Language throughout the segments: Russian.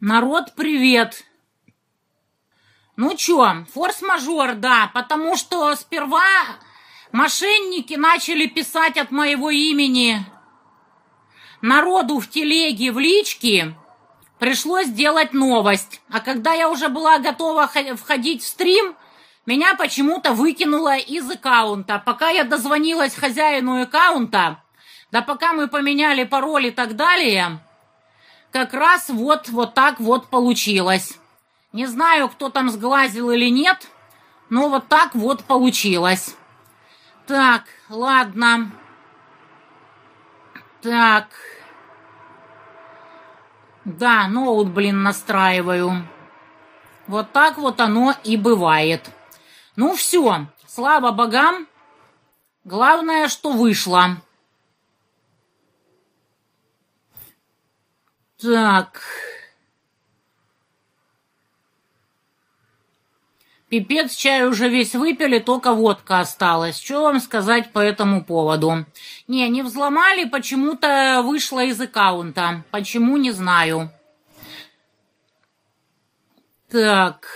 Народ, привет! Ну чё, форс-мажор, да, потому что сперва мошенники начали писать от моего имени народу в телеге, в личке, пришлось сделать новость. А когда я уже была готова входить в стрим, меня почему-то выкинуло из аккаунта. Пока я дозвонилась хозяину аккаунта, да пока мы поменяли пароль и так далее, как раз вот, вот так вот получилось. Не знаю, кто там сглазил или нет, но вот так вот получилось. Так, ладно. Так. Да, ноут, блин, настраиваю. Вот так вот оно и бывает. Ну все, слава богам. Главное, что вышло. Так. Пипец, чай уже весь выпили, только водка осталась. Что вам сказать по этому поводу? Не, не взломали, почему-то вышло из аккаунта. Почему, не знаю. Так.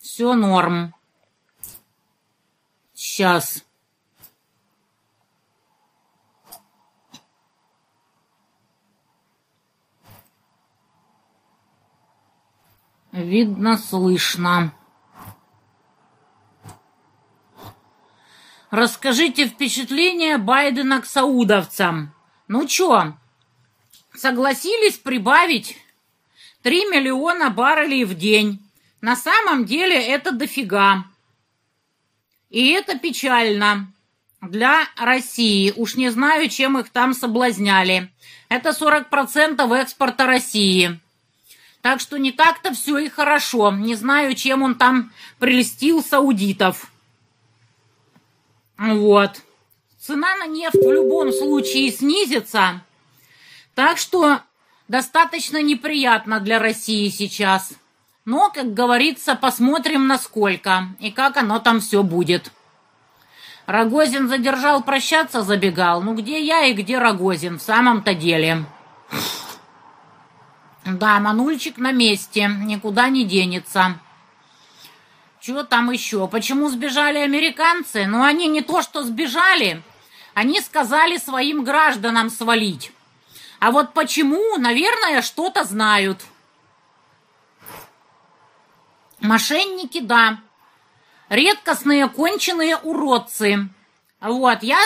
Все норм. Сейчас. Видно, слышно. Расскажите впечатление Байдена к саудовцам. Ну чё, согласились прибавить 3 миллиона баррелей в день. На самом деле это дофига. И это печально для России. Уж не знаю, чем их там соблазняли. Это 40% экспорта России. Так что не так-то все и хорошо. Не знаю, чем он там прелестил саудитов. Вот. Цена на нефть в любом случае снизится. Так что достаточно неприятно для России сейчас. Но, как говорится, посмотрим насколько и как оно там все будет. Рогозин задержал прощаться, забегал. Ну где я и где Рогозин в самом-то деле? Да, Манульчик на месте, никуда не денется. Чего там еще? Почему сбежали американцы? Ну, они не то что сбежали, они сказали своим гражданам свалить. А вот почему, наверное, что-то знают. Мошенники, да. Редкостные конченые уродцы. Вот, я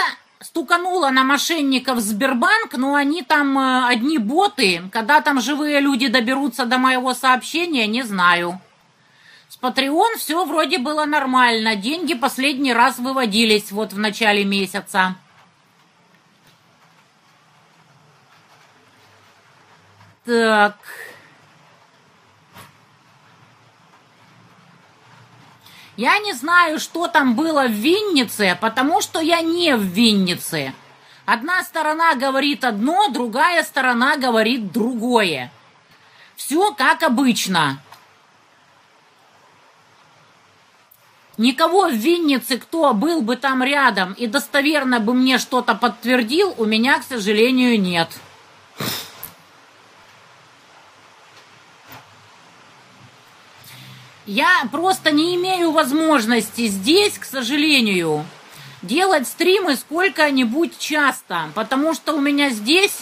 стуканула на мошенников Сбербанк, но они там э, одни боты. Когда там живые люди доберутся до моего сообщения, не знаю. С Patreon все вроде было нормально. Деньги последний раз выводились вот в начале месяца. Так... Я не знаю, что там было в Виннице, потому что я не в Виннице. Одна сторона говорит одно, другая сторона говорит другое. Все как обычно. Никого в Виннице, кто был бы там рядом и достоверно бы мне что-то подтвердил, у меня, к сожалению, нет. Я просто не имею возможности здесь, к сожалению, делать стримы сколько-нибудь часто, потому что у меня здесь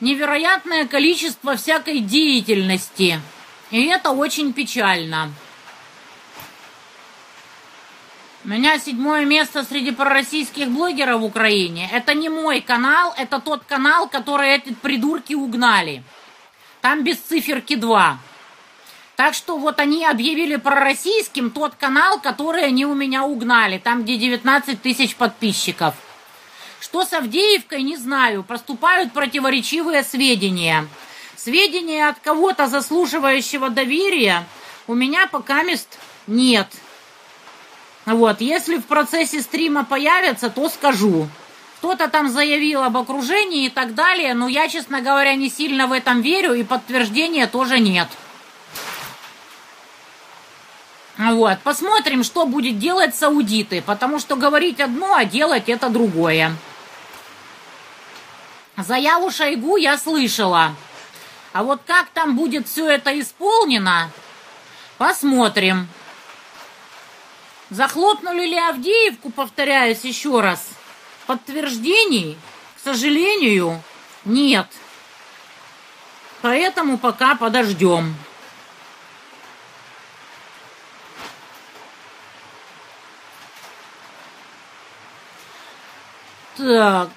невероятное количество всякой деятельности. И это очень печально. У меня седьмое место среди пророссийских блогеров в Украине. Это не мой канал, это тот канал, который эти придурки угнали. Там без циферки 2. Так что вот они объявили пророссийским тот канал, который они у меня угнали, там, где 19 тысяч подписчиков. Что с Авдеевкой, не знаю. Поступают противоречивые сведения. Сведения от кого-то заслуживающего доверия у меня пока мест нет. Вот, если в процессе стрима появятся, то скажу. Кто-то там заявил об окружении и так далее, но я, честно говоря, не сильно в этом верю, и подтверждения тоже нет. Вот, посмотрим, что будет делать саудиты, потому что говорить одно, а делать это другое. Заяву Шойгу я слышала. А вот как там будет все это исполнено, посмотрим. Захлопнули ли Авдеевку, повторяюсь еще раз, подтверждений, к сожалению, нет. Поэтому пока подождем. Так.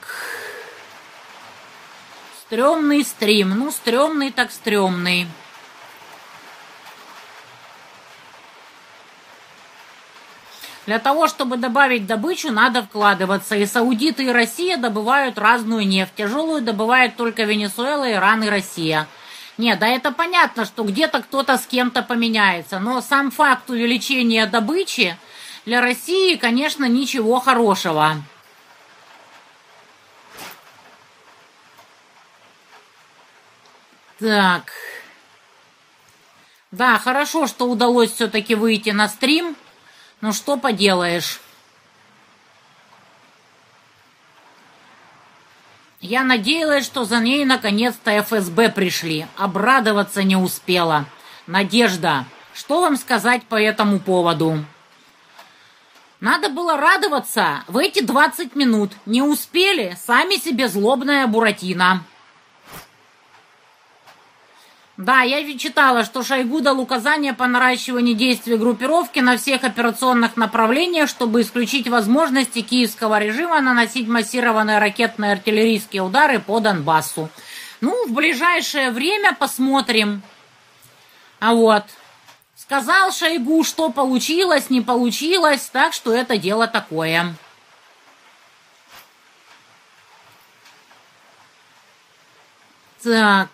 Стремный стрим. Ну, стрёмный так стрёмный. Для того, чтобы добавить добычу, надо вкладываться. И саудиты, и Россия добывают разную нефть. Тяжелую добывает только Венесуэла, Иран и Россия. Нет, да это понятно, что где-то кто-то с кем-то поменяется. Но сам факт увеличения добычи для России, конечно, ничего хорошего. Так. Да, хорошо, что удалось все-таки выйти на стрим. Ну что поделаешь. Я надеялась, что за ней наконец-то ФСБ пришли. Обрадоваться не успела. Надежда, что вам сказать по этому поводу? Надо было радоваться в эти 20 минут. Не успели, сами себе злобная Буратино. Да, я читала, что Шойгу дал указания по наращиванию действий группировки на всех операционных направлениях, чтобы исключить возможности киевского режима наносить массированные ракетные артиллерийские удары по Донбассу. Ну, в ближайшее время посмотрим. А вот, сказал Шойгу, что получилось, не получилось, так что это дело такое. Так...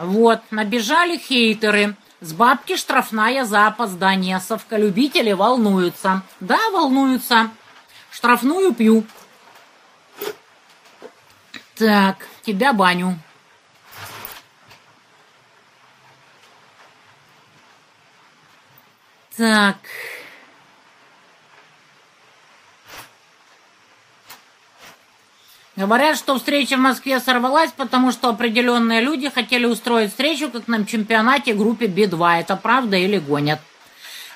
Вот, набежали хейтеры. С бабки штрафная за опоздание. Совколюбители волнуются. Да, волнуются. Штрафную пью. Так, тебя баню. Так... Говорят, что встреча в Москве сорвалась, потому что определенные люди хотели устроить встречу, как на чемпионате группе Би-2. Это правда или гонят?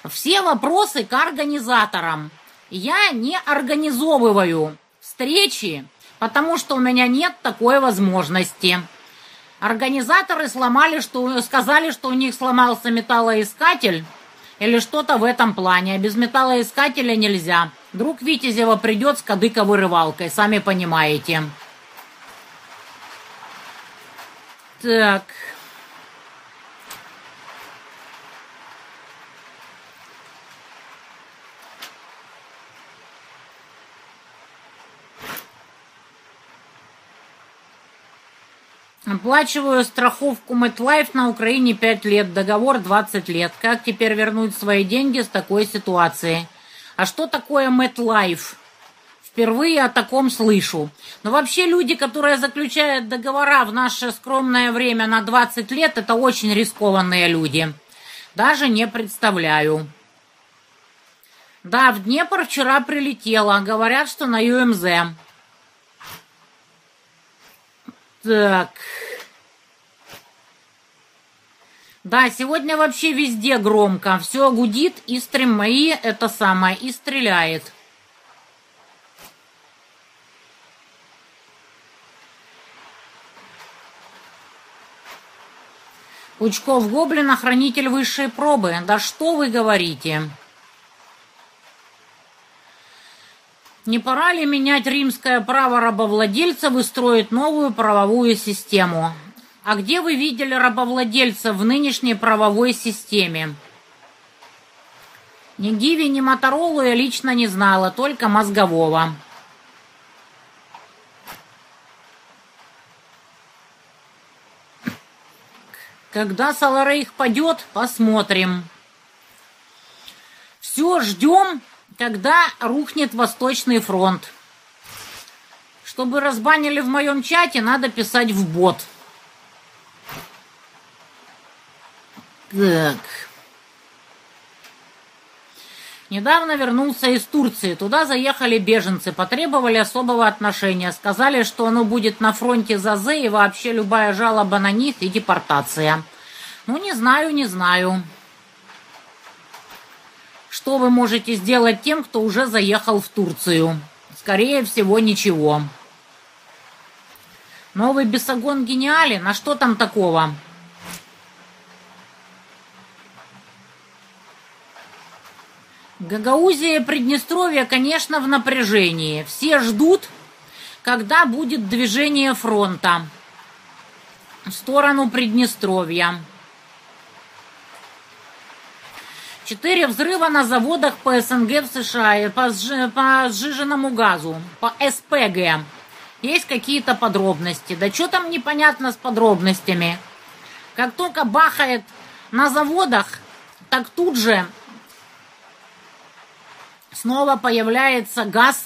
Все вопросы к организаторам. Я не организовываю встречи, потому что у меня нет такой возможности. Организаторы сломали, что сказали, что у них сломался металлоискатель или что-то в этом плане. А без металлоискателя нельзя. Друг Витязева придет с кадыковырывалкой, сами понимаете. Так. Оплачиваю страховку MetLife на Украине 5 лет, договор 20 лет. Как теперь вернуть свои деньги с такой ситуации? А что такое MetLife? Впервые о таком слышу. Но вообще люди, которые заключают договора в наше скромное время на 20 лет, это очень рискованные люди. Даже не представляю. Да, в Днепр вчера прилетела. Говорят, что на ЮМЗ. Так... Да, сегодня вообще везде громко. Все гудит, и стрим мои это самое, и стреляет. Пучков Гоблина, хранитель высшей пробы. Да что вы говорите? Не пора ли менять римское право рабовладельцев и строить новую правовую систему? А где вы видели рабовладельца в нынешней правовой системе? Ни Гиви, ни Моторолу я лично не знала, только мозгового. Когда Саларейх падет, посмотрим. Все, ждем, когда рухнет Восточный фронт. Чтобы разбанили в моем чате, надо писать в бот. Так. Недавно вернулся из Турции. Туда заехали беженцы, потребовали особого отношения. Сказали, что оно будет на фронте за З и вообще любая жалоба на них и депортация. Ну, не знаю, не знаю. Что вы можете сделать тем, кто уже заехал в Турцию? Скорее всего, ничего. Новый бесогон гениален? А что там такого? Гагаузия и Приднестровье, конечно, в напряжении. Все ждут, когда будет движение фронта в сторону Приднестровья. Четыре взрыва на заводах по СНГ в США, по, по сжиженному газу, по СПГ. Есть какие-то подробности. Да что там непонятно с подробностями. Как только бахает на заводах, так тут же снова появляется газ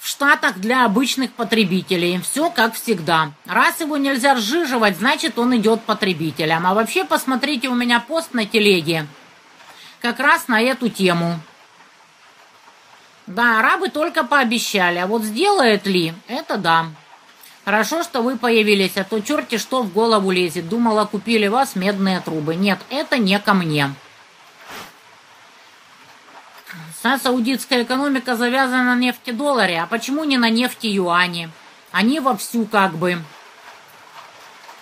в Штатах для обычных потребителей. Все как всегда. Раз его нельзя сжиживать, значит он идет потребителям. А вообще посмотрите у меня пост на телеге. Как раз на эту тему. Да, арабы только пообещали, а вот сделает ли, это да. Хорошо, что вы появились, а то черти что в голову лезет. Думала, купили вас медные трубы. Нет, это не ко мне. Вся саудитская экономика завязана на нефти-долларе, а почему не на нефти-юане? Они вовсю как бы.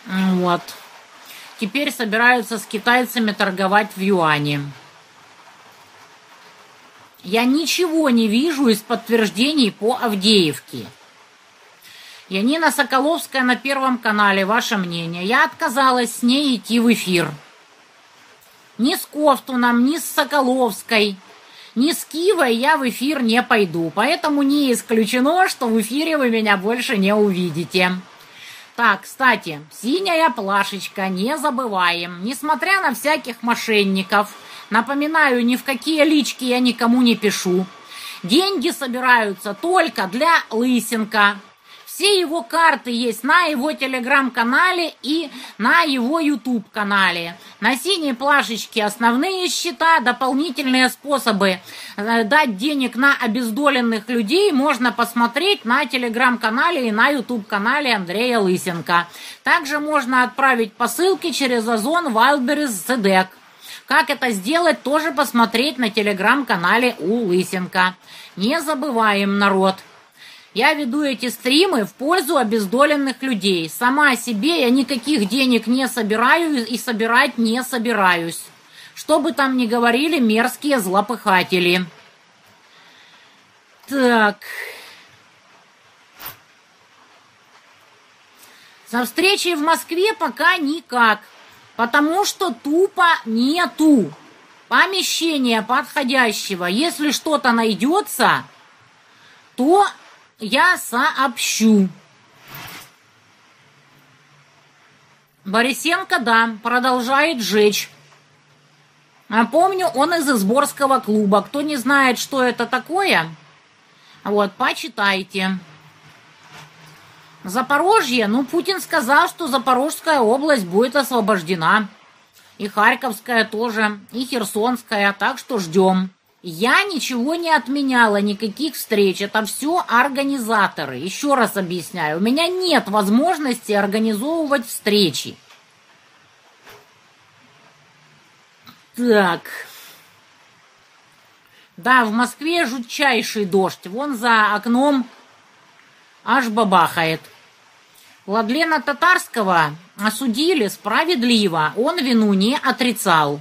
Вот. Теперь собираются с китайцами торговать в юане. Я ничего не вижу из подтверждений по Авдеевке. Янина Соколовская на Первом канале, ваше мнение. Я отказалась с ней идти в эфир. Ни с Кофтуном, ни с Соколовской – ни с Кивой я в эфир не пойду, поэтому не исключено, что в эфире вы меня больше не увидите. Так, кстати, синяя плашечка, не забываем. Несмотря на всяких мошенников, напоминаю, ни в какие лички я никому не пишу. Деньги собираются только для Лысенко. Все его карты есть на его телеграм-канале и на его YouTube-канале. На синей плашечке основные счета, дополнительные способы э, дать денег на обездоленных людей можно посмотреть на телеграм-канале и на YouTube-канале Андрея Лысенко. Также можно отправить посылки через Озон, Wildberries, Цедек. Как это сделать, тоже посмотреть на телеграм-канале у Лысенко. Не забываем, народ. Я веду эти стримы в пользу обездоленных людей. Сама себе я никаких денег не собираю и собирать не собираюсь. Что бы там ни говорили мерзкие злопыхатели. Так. Со встречей в Москве пока никак, потому что тупо нету помещения подходящего. Если что-то найдется, то я сообщу. Борисенко, да, продолжает жечь. Напомню, он из Изборского клуба. Кто не знает, что это такое, вот, почитайте. Запорожье, ну, Путин сказал, что Запорожская область будет освобождена. И Харьковская тоже, и Херсонская, так что ждем. Я ничего не отменяла, никаких встреч. Это все организаторы. Еще раз объясняю. У меня нет возможности организовывать встречи. Так. Да, в Москве жутчайший дождь. Вон за окном аж бабахает. Владлена Татарского осудили справедливо. Он вину не отрицал.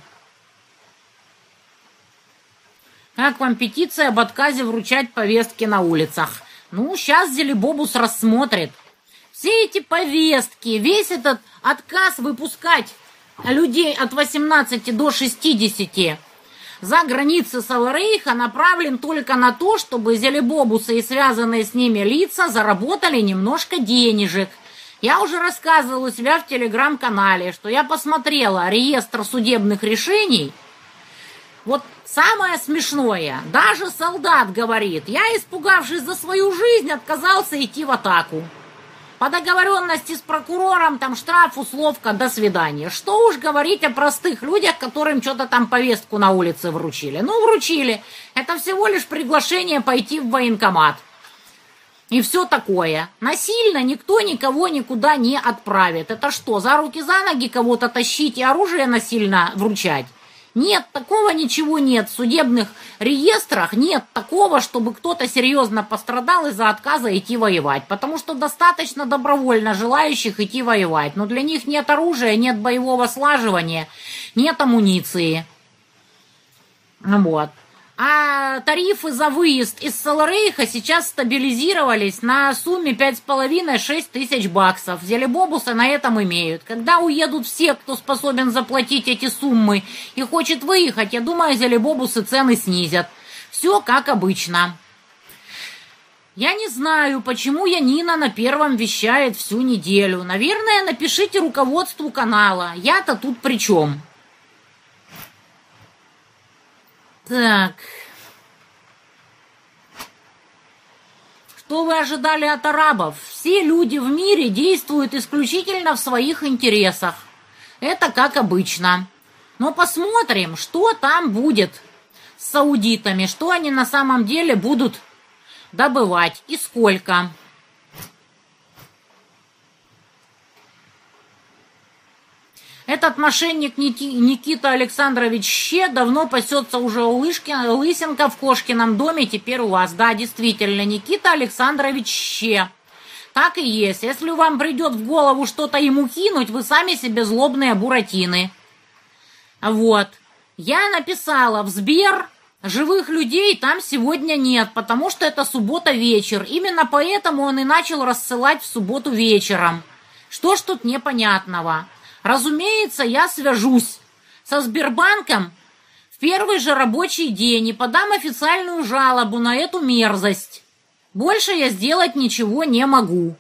Как вам петиция об отказе вручать повестки на улицах? Ну, сейчас Зелебобус рассмотрит. Все эти повестки, весь этот отказ выпускать людей от 18 до 60 за границы Саларейха направлен только на то, чтобы Зелебобусы и связанные с ними лица заработали немножко денежек. Я уже рассказывала у себя в телеграм-канале, что я посмотрела реестр судебных решений. Вот Самое смешное, даже солдат говорит, я, испугавшись за свою жизнь, отказался идти в атаку. По договоренности с прокурором там штраф, условка, до свидания. Что уж говорить о простых людях, которым что-то там повестку на улице вручили. Ну, вручили. Это всего лишь приглашение пойти в военкомат. И все такое. Насильно никто никого никуда не отправит. Это что, за руки за ноги кого-то тащить и оружие насильно вручать? Нет, такого ничего нет. В судебных реестрах нет такого, чтобы кто-то серьезно пострадал из-за отказа идти воевать. Потому что достаточно добровольно желающих идти воевать. Но для них нет оружия, нет боевого слаживания, нет амуниции. Вот. А тарифы за выезд из Саларейха сейчас стабилизировались на сумме 5,5-6 тысяч баксов. Зелебобусы на этом имеют. Когда уедут все, кто способен заплатить эти суммы и хочет выехать, я думаю, зелебобусы цены снизят. Все как обычно. Я не знаю, почему Янина на первом вещает всю неделю. Наверное, напишите руководству канала. Я-то тут при чем? Так. Что вы ожидали от арабов? Все люди в мире действуют исключительно в своих интересах. Это как обычно. Но посмотрим, что там будет с саудитами, что они на самом деле будут добывать и сколько. Этот мошенник Никита Александрович Ще давно пасется уже у Лышкина, Лысенко в Кошкином доме, теперь у вас. Да, действительно, Никита Александрович Ще. Так и есть. Если вам придет в голову что-то ему кинуть, вы сами себе злобные буратины. Вот. Я написала в Сбер, живых людей там сегодня нет, потому что это суббота вечер. Именно поэтому он и начал рассылать в субботу вечером. Что ж тут непонятного? Разумеется, я свяжусь со Сбербанком в первый же рабочий день и подам официальную жалобу на эту мерзость. Больше я сделать ничего не могу.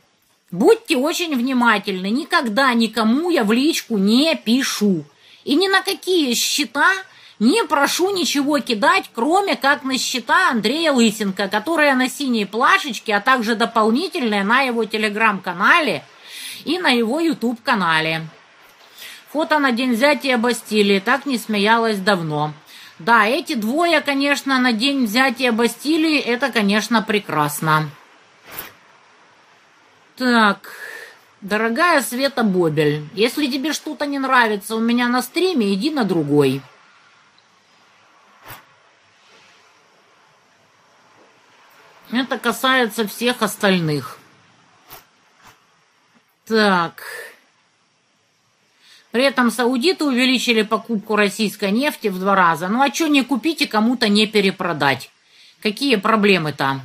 Будьте очень внимательны, никогда никому я в личку не пишу. И ни на какие счета не прошу ничего кидать, кроме как на счета Андрея Лысенко, которая на синей плашечке, а также дополнительная на его телеграм-канале и на его YouTube-канале. Фото на день взятия Бастилии. Так не смеялась давно. Да, эти двое, конечно, на день взятия Бастилии, это, конечно, прекрасно. Так, дорогая Света Бобель, если тебе что-то не нравится у меня на стриме, иди на другой. Это касается всех остальных. Так... При этом саудиты увеличили покупку российской нефти в два раза. Ну а что не купить и кому-то не перепродать? Какие проблемы там?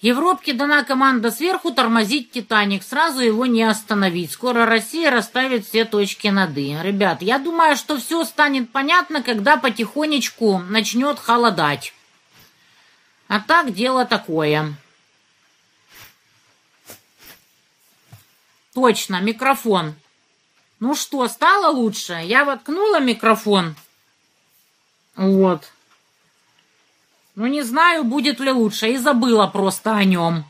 Европке дана команда сверху тормозить «Титаник». Сразу его не остановить. Скоро Россия расставит все точки над «и». Ребят, я думаю, что все станет понятно, когда потихонечку начнет холодать. А так дело такое. Точно, микрофон. Ну что, стало лучше? Я воткнула микрофон. Вот. Ну, не знаю, будет ли лучше. И забыла просто о нем.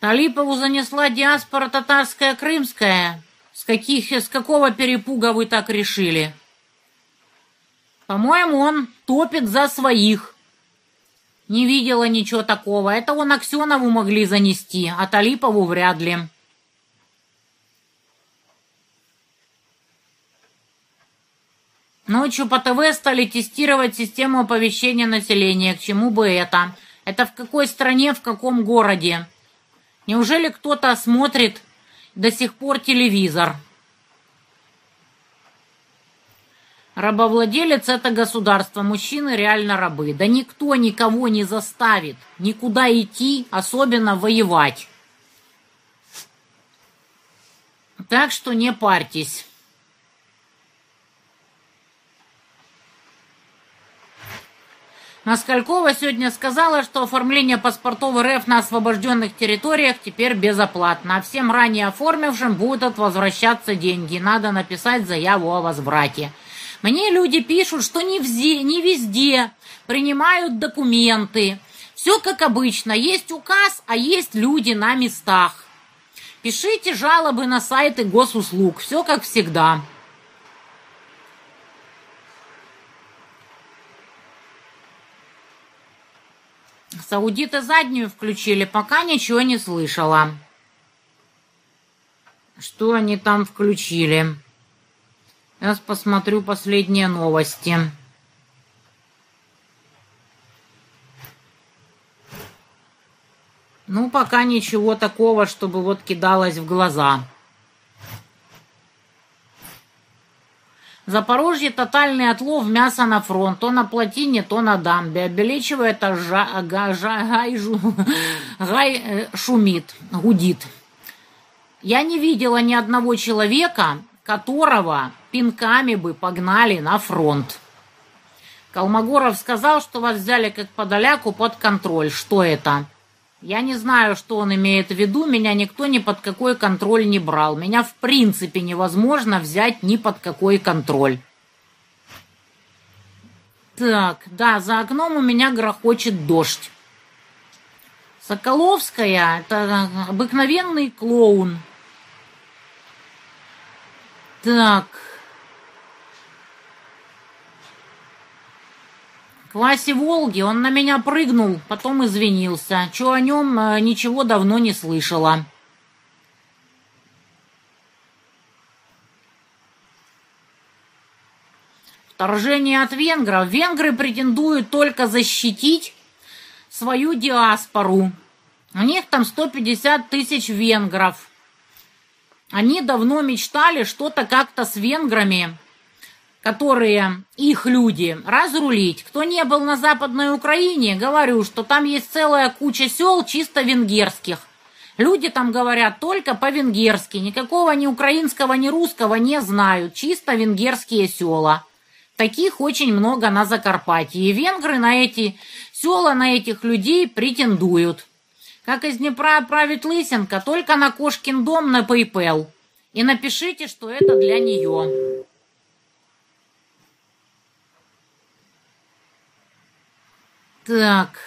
Талипову занесла диаспора татарская крымская. С каких, с какого перепуга вы так решили? По-моему, он топит за своих. Не видела ничего такого. Это он Аксенову могли занести, а Талипову вряд ли. Ночью по ТВ стали тестировать систему оповещения населения. К чему бы это? Это в какой стране, в каком городе? Неужели кто-то смотрит до сих пор телевизор? Рабовладелец – это государство, мужчины реально рабы. Да никто никого не заставит никуда идти, особенно воевать. Так что не парьтесь. Москалькова сегодня сказала, что оформление паспортов РФ на освобожденных территориях теперь безоплатно, а всем ранее оформившим будут возвращаться деньги. Надо написать заяву о возврате. Мне люди пишут, что не, взе, не везде принимают документы. Все как обычно. Есть указ, а есть люди на местах. Пишите жалобы на сайты госуслуг. Все как всегда. Саудиты заднюю включили, пока ничего не слышала. Что они там включили? Сейчас посмотрю последние новости. Ну, пока ничего такого, чтобы вот кидалось в глаза. Запорожье тотальный отлов мяса на фронт, то на плотине, то на дамбе. Обелечивает, а га, жа, гай, жу, гай э, шумит, гудит. Я не видела ни одного человека, которого пинками бы погнали на фронт. Колмогоров сказал, что вас взяли как подоляку под контроль. Что это? Я не знаю, что он имеет в виду, меня никто ни под какой контроль не брал. Меня в принципе невозможно взять ни под какой контроль. Так, да, за окном у меня грохочет дождь. Соколовская — это обыкновенный клоун. Так, Васе Волге он на меня прыгнул, потом извинился. Чё о нем э, ничего давно не слышала. Вторжение от венгров. Венгры претендуют только защитить свою диаспору. У них там 150 тысяч венгров. Они давно мечтали что-то как-то с венграми которые их люди, разрулить. Кто не был на Западной Украине, говорю, что там есть целая куча сел чисто венгерских. Люди там говорят только по-венгерски, никакого ни украинского, ни русского не знают, чисто венгерские села. Таких очень много на Закарпатье. И венгры на эти села, на этих людей претендуют. Как из Днепра отправить Лысенко, только на Кошкин дом на PayPal. И напишите, что это для нее. Так,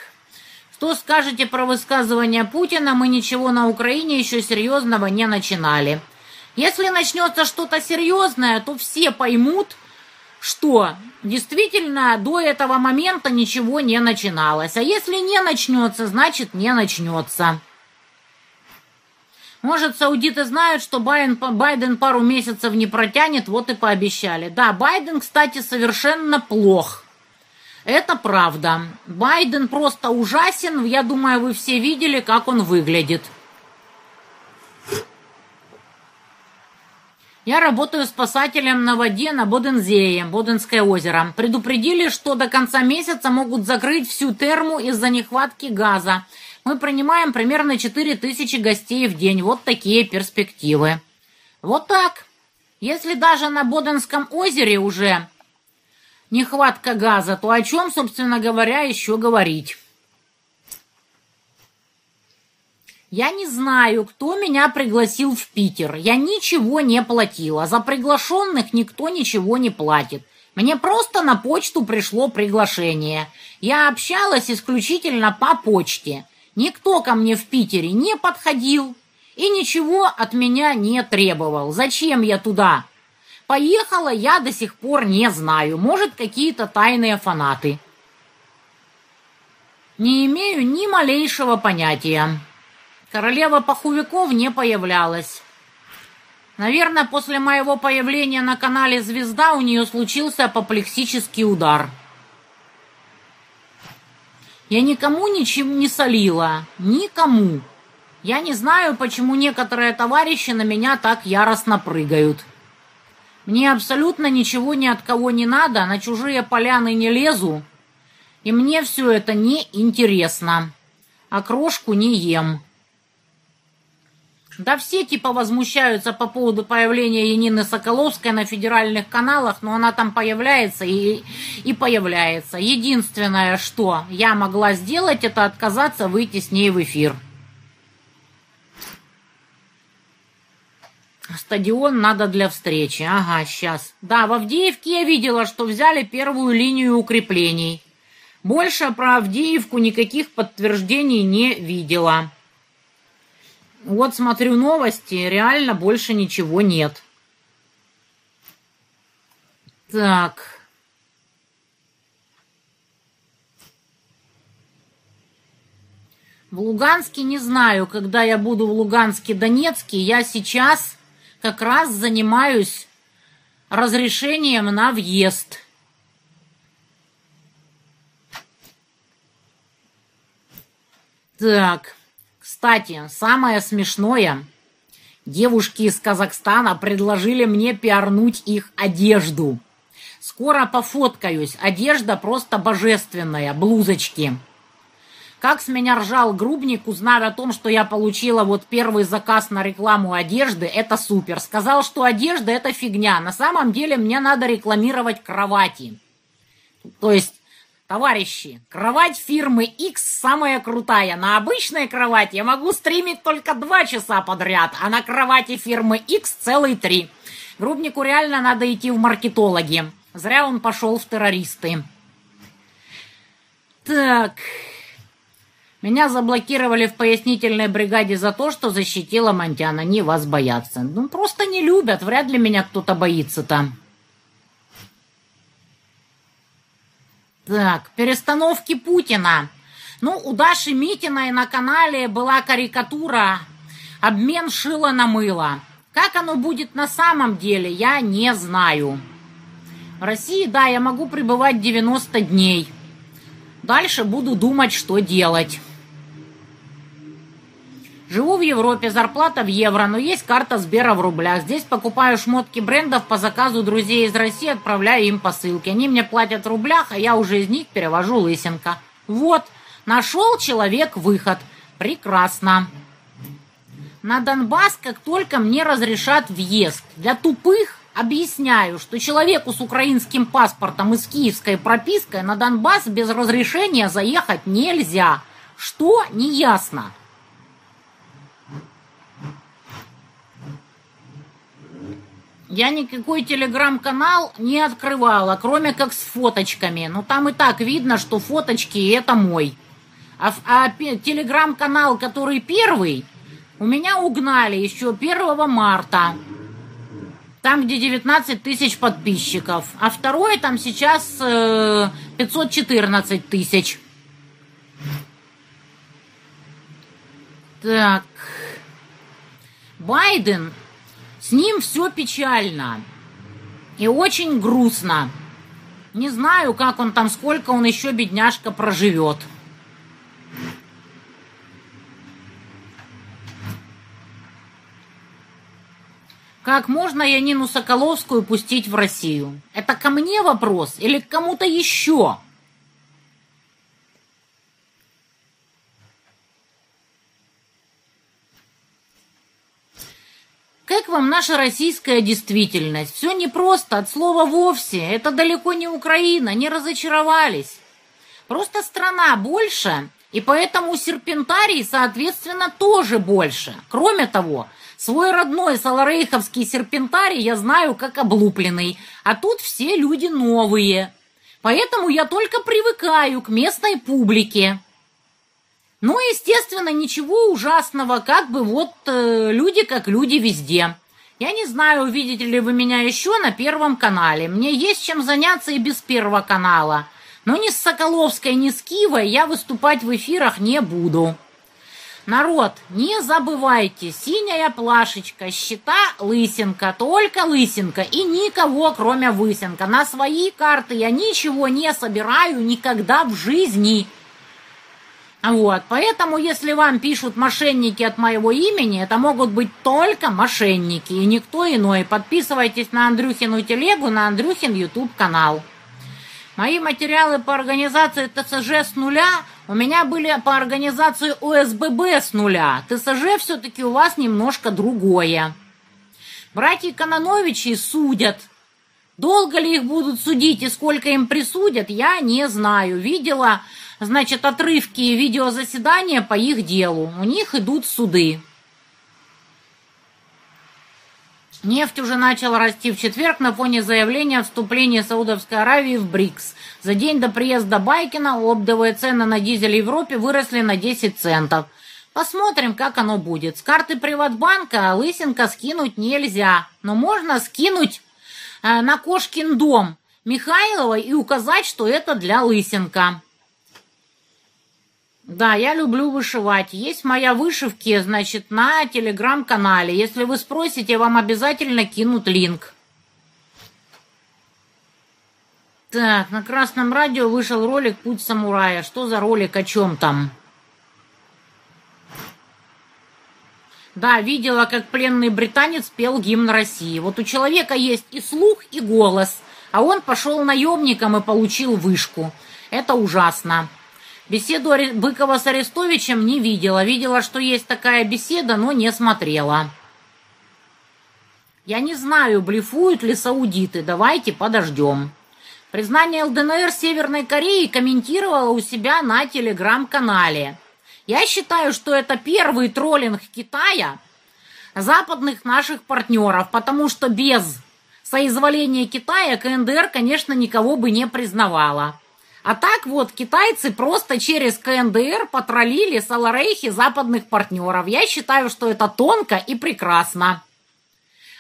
что скажете про высказывание Путина? Мы ничего на Украине еще серьезного не начинали. Если начнется что-то серьезное, то все поймут, что действительно до этого момента ничего не начиналось. А если не начнется, значит не начнется. Может, саудиты знают, что Байден, Байден пару месяцев не протянет, вот и пообещали. Да, Байден, кстати, совершенно плох. Это правда. Байден просто ужасен. Я думаю, вы все видели, как он выглядит. Я работаю спасателем на воде на Бодензее, Боденское озеро. Предупредили, что до конца месяца могут закрыть всю терму из-за нехватки газа. Мы принимаем примерно 4000 гостей в день. Вот такие перспективы. Вот так. Если даже на Боденском озере уже нехватка газа, то о чем, собственно говоря, еще говорить? Я не знаю, кто меня пригласил в Питер. Я ничего не платила. За приглашенных никто ничего не платит. Мне просто на почту пришло приглашение. Я общалась исключительно по почте. Никто ко мне в Питере не подходил и ничего от меня не требовал. Зачем я туда? Поехала я до сих пор не знаю. Может, какие-то тайные фанаты. Не имею ни малейшего понятия. Королева паховиков не появлялась. Наверное, после моего появления на канале «Звезда» у нее случился апоплексический удар. Я никому ничем не солила. Никому. Я не знаю, почему некоторые товарищи на меня так яростно прыгают. Мне абсолютно ничего ни от кого не надо, на чужие поляны не лезу, и мне все это не интересно. А крошку не ем. Да все типа возмущаются по поводу появления Янины Соколовской на федеральных каналах, но она там появляется и, и появляется. Единственное, что я могла сделать, это отказаться выйти с ней в эфир. Стадион надо для встречи. Ага, сейчас. Да, в Авдеевке я видела, что взяли первую линию укреплений. Больше про Авдеевку никаких подтверждений не видела. Вот смотрю новости, реально больше ничего нет. Так. В Луганске не знаю, когда я буду в Луганске, Донецке. Я сейчас как раз занимаюсь разрешением на въезд. Так. Кстати, самое смешное, девушки из Казахстана предложили мне пиарнуть их одежду. Скоро пофоткаюсь, одежда просто божественная, блузочки. Как с меня ржал Грубник, узнав о том, что я получила вот первый заказ на рекламу одежды, это супер. Сказал, что одежда это фигня. На самом деле мне надо рекламировать кровати. То есть Товарищи, кровать фирмы X самая крутая. На обычной кровати я могу стримить только два часа подряд, а на кровати фирмы X целый три. Грубнику реально надо идти в маркетологи. Зря он пошел в террористы. Так. Меня заблокировали в пояснительной бригаде за то, что защитила Монтяна. Не вас боятся. Ну, просто не любят. Вряд ли меня кто-то боится там. Так, перестановки Путина. Ну, у Даши Митиной на канале была карикатура «Обмен шила на мыло». Как оно будет на самом деле, я не знаю. В России, да, я могу пребывать 90 дней. Дальше буду думать, что делать. Живу в Европе, зарплата в евро, но есть карта Сбера в рублях. Здесь покупаю шмотки брендов по заказу друзей из России, отправляю им посылки. Они мне платят в рублях, а я уже из них перевожу лысинка. Вот, нашел человек выход. Прекрасно. На Донбасс, как только мне разрешат въезд. Для тупых объясняю, что человеку с украинским паспортом и с киевской пропиской на Донбасс без разрешения заехать нельзя. Что? Неясно. Я никакой телеграм-канал не открывала, кроме как с фоточками. Но там и так видно, что фоточки это мой. А, а телеграм-канал, который первый, у меня угнали еще 1 марта. Там, где 19 тысяч подписчиков. А второй там сейчас э, 514 тысяч. Так. Байден с ним все печально и очень грустно. Не знаю, как он там, сколько он еще, бедняжка, проживет. Как можно Янину Соколовскую пустить в Россию? Это ко мне вопрос или к кому-то еще? Как вам наша российская действительность? Все непросто, от слова вовсе. Это далеко не Украина, не разочаровались. Просто страна больше, и поэтому серпентарий, соответственно, тоже больше. Кроме того, свой родной саларейховский серпентарий я знаю как облупленный, а тут все люди новые. Поэтому я только привыкаю к местной публике. Ну, естественно, ничего ужасного, как бы вот э, люди как люди везде. Я не знаю, увидите ли вы меня еще на Первом канале. Мне есть чем заняться и без Первого канала. Но ни с Соколовской, ни с Кивой я выступать в эфирах не буду. Народ, не забывайте, синяя плашечка, счета лысинка, только лысинка и никого, кроме высинка. На свои карты я ничего не собираю никогда в жизни. Вот, поэтому, если вам пишут мошенники от моего имени, это могут быть только мошенники и никто иной. Подписывайтесь на Андрюхину телегу, на Андрюхин YouTube канал. Мои материалы по организации ТСЖ с нуля У меня были по организации ОСББ с нуля. ТСЖ все-таки у вас немножко другое. Братья Кононовичи судят. Долго ли их будут судить и сколько им присудят, я не знаю. Видела, значит, отрывки видеозаседания по их делу. У них идут суды. Нефть уже начала расти в четверг на фоне заявления о вступлении Саудовской Аравии в БРИКС. За день до приезда Байкина оптовые цены на дизель в Европе выросли на 10 центов. Посмотрим, как оно будет. С карты Приватбанка лысинка скинуть нельзя, но можно скинуть э, на Кошкин дом Михайлова и указать, что это для лысинка. Да, я люблю вышивать. Есть моя вышивки, значит, на телеграм-канале. Если вы спросите, вам обязательно кинут линк. Так, на Красном радио вышел ролик «Путь самурая». Что за ролик, о чем там? Да, видела, как пленный британец пел гимн России. Вот у человека есть и слух, и голос, а он пошел наемником и получил вышку. Это ужасно. Беседу Быкова с Арестовичем не видела. Видела, что есть такая беседа, но не смотрела. Я не знаю, блефуют ли саудиты. Давайте подождем. Признание ЛДНР Северной Кореи комментировала у себя на телеграм-канале. Я считаю, что это первый троллинг Китая западных наших партнеров, потому что без соизволения Китая КНДР, конечно, никого бы не признавала. А так вот, китайцы просто через КНДР потроллили Саларейхи западных партнеров. Я считаю, что это тонко и прекрасно.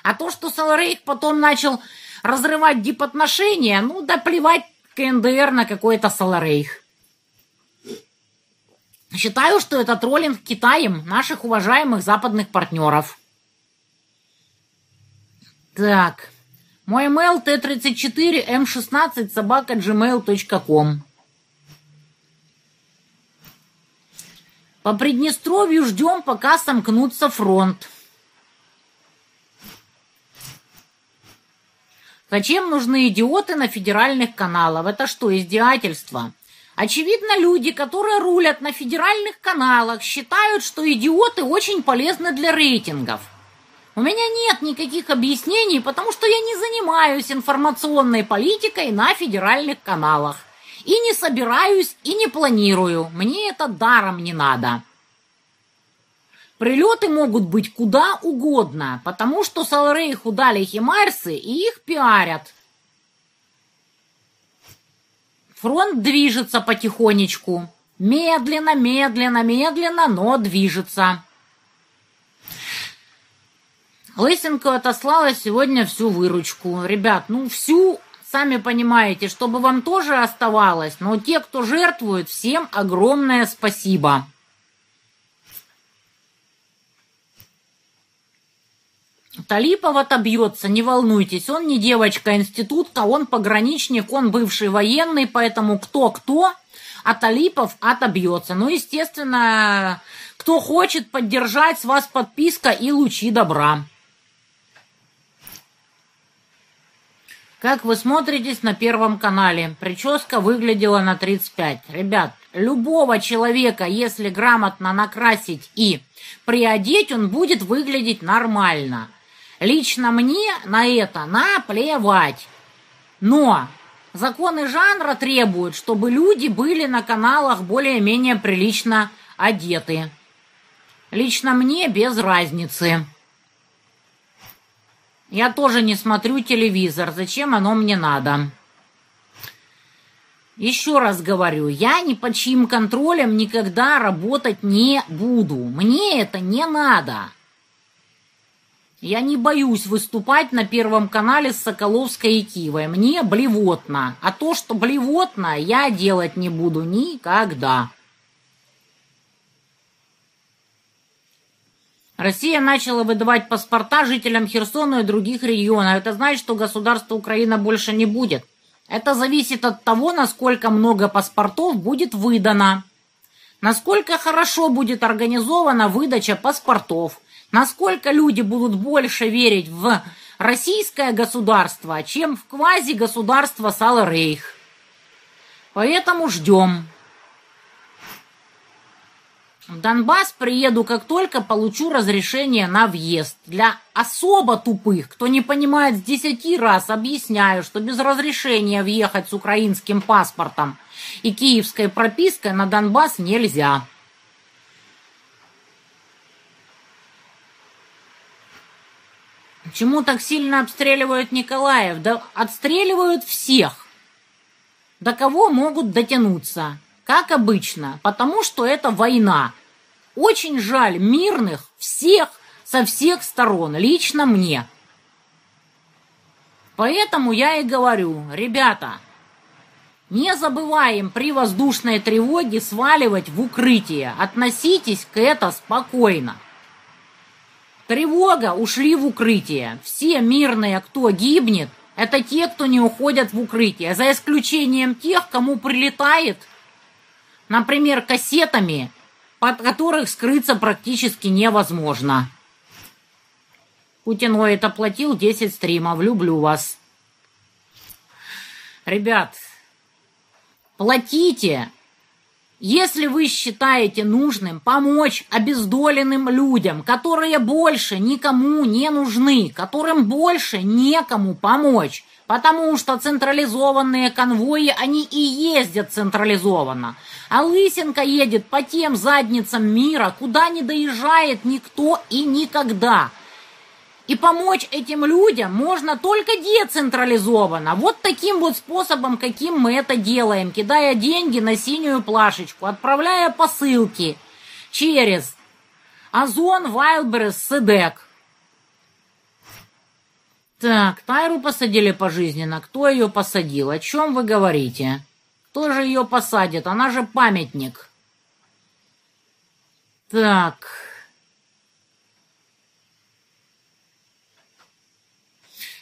А то, что Саларейх потом начал разрывать дипотношения, ну да плевать КНДР на какой-то Саларейх. Считаю, что это троллинг Китаем наших уважаемых западных партнеров. Так, мой email t34m16 собака gmail.com. По Приднестровью ждем, пока сомкнутся фронт. Зачем нужны идиоты на федеральных каналах? Это что, издевательство? Очевидно, люди, которые рулят на федеральных каналах, считают, что идиоты очень полезны для рейтингов – у меня нет никаких объяснений, потому что я не занимаюсь информационной политикой на федеральных каналах. И не собираюсь, и не планирую. Мне это даром не надо. Прилеты могут быть куда угодно, потому что Салрейху дали химарсы и их пиарят. Фронт движется потихонечку. Медленно, медленно, медленно, но движется. Лысенко отослала сегодня всю выручку. Ребят, ну всю, сами понимаете, чтобы вам тоже оставалось. Но те, кто жертвует, всем огромное спасибо. Талипов отобьется, не волнуйтесь, он не девочка-институтка, он пограничник, он бывший военный, поэтому кто-кто, а Талипов отобьется. Ну, естественно, кто хочет поддержать, с вас подписка и лучи добра. Как вы смотритесь на Первом канале? Прическа выглядела на 35. Ребят, любого человека, если грамотно накрасить и приодеть, он будет выглядеть нормально. Лично мне на это наплевать. Но законы жанра требуют, чтобы люди были на каналах более-менее прилично одеты. Лично мне без разницы. Я тоже не смотрю телевизор. Зачем оно мне надо? Еще раз говорю, я ни под чьим контролем никогда работать не буду. Мне это не надо. Я не боюсь выступать на Первом канале с Соколовской и Кивой. Мне блевотно. А то, что блевотно, я делать не буду никогда. Россия начала выдавать паспорта жителям Херсона и других регионов. Это значит, что государства Украина больше не будет. Это зависит от того, насколько много паспортов будет выдано. Насколько хорошо будет организована выдача паспортов. Насколько люди будут больше верить в российское государство, чем в квази-государство Саларейх. Поэтому ждем. В Донбасс приеду, как только получу разрешение на въезд. Для особо тупых, кто не понимает с десяти раз, объясняю, что без разрешения въехать с украинским паспортом и киевской пропиской на Донбасс нельзя. Почему так сильно обстреливают Николаев? Да отстреливают всех. До кого могут дотянуться? Как обычно, потому что это война. Очень жаль мирных всех со всех сторон, лично мне. Поэтому я и говорю, ребята, не забываем при воздушной тревоге сваливать в укрытие. Относитесь к это спокойно. Тревога, ушли в укрытие. Все мирные, кто гибнет, это те, кто не уходят в укрытие. За исключением тех, кому прилетает, например, кассетами, под которых скрыться практически невозможно. Путиноид оплатил 10 стримов. Люблю вас. Ребят, платите если вы считаете нужным помочь обездоленным людям, которые больше никому не нужны, которым больше некому помочь, потому что централизованные конвои, они и ездят централизованно, а Лысенко едет по тем задницам мира, куда не доезжает никто и никогда – и помочь этим людям можно только децентрализованно. Вот таким вот способом, каким мы это делаем, кидая деньги на синюю плашечку, отправляя посылки через Озон, Вайлберес, Седек. Так, Тайру посадили пожизненно. Кто ее посадил? О чем вы говорите? Кто же ее посадит? Она же памятник. Так...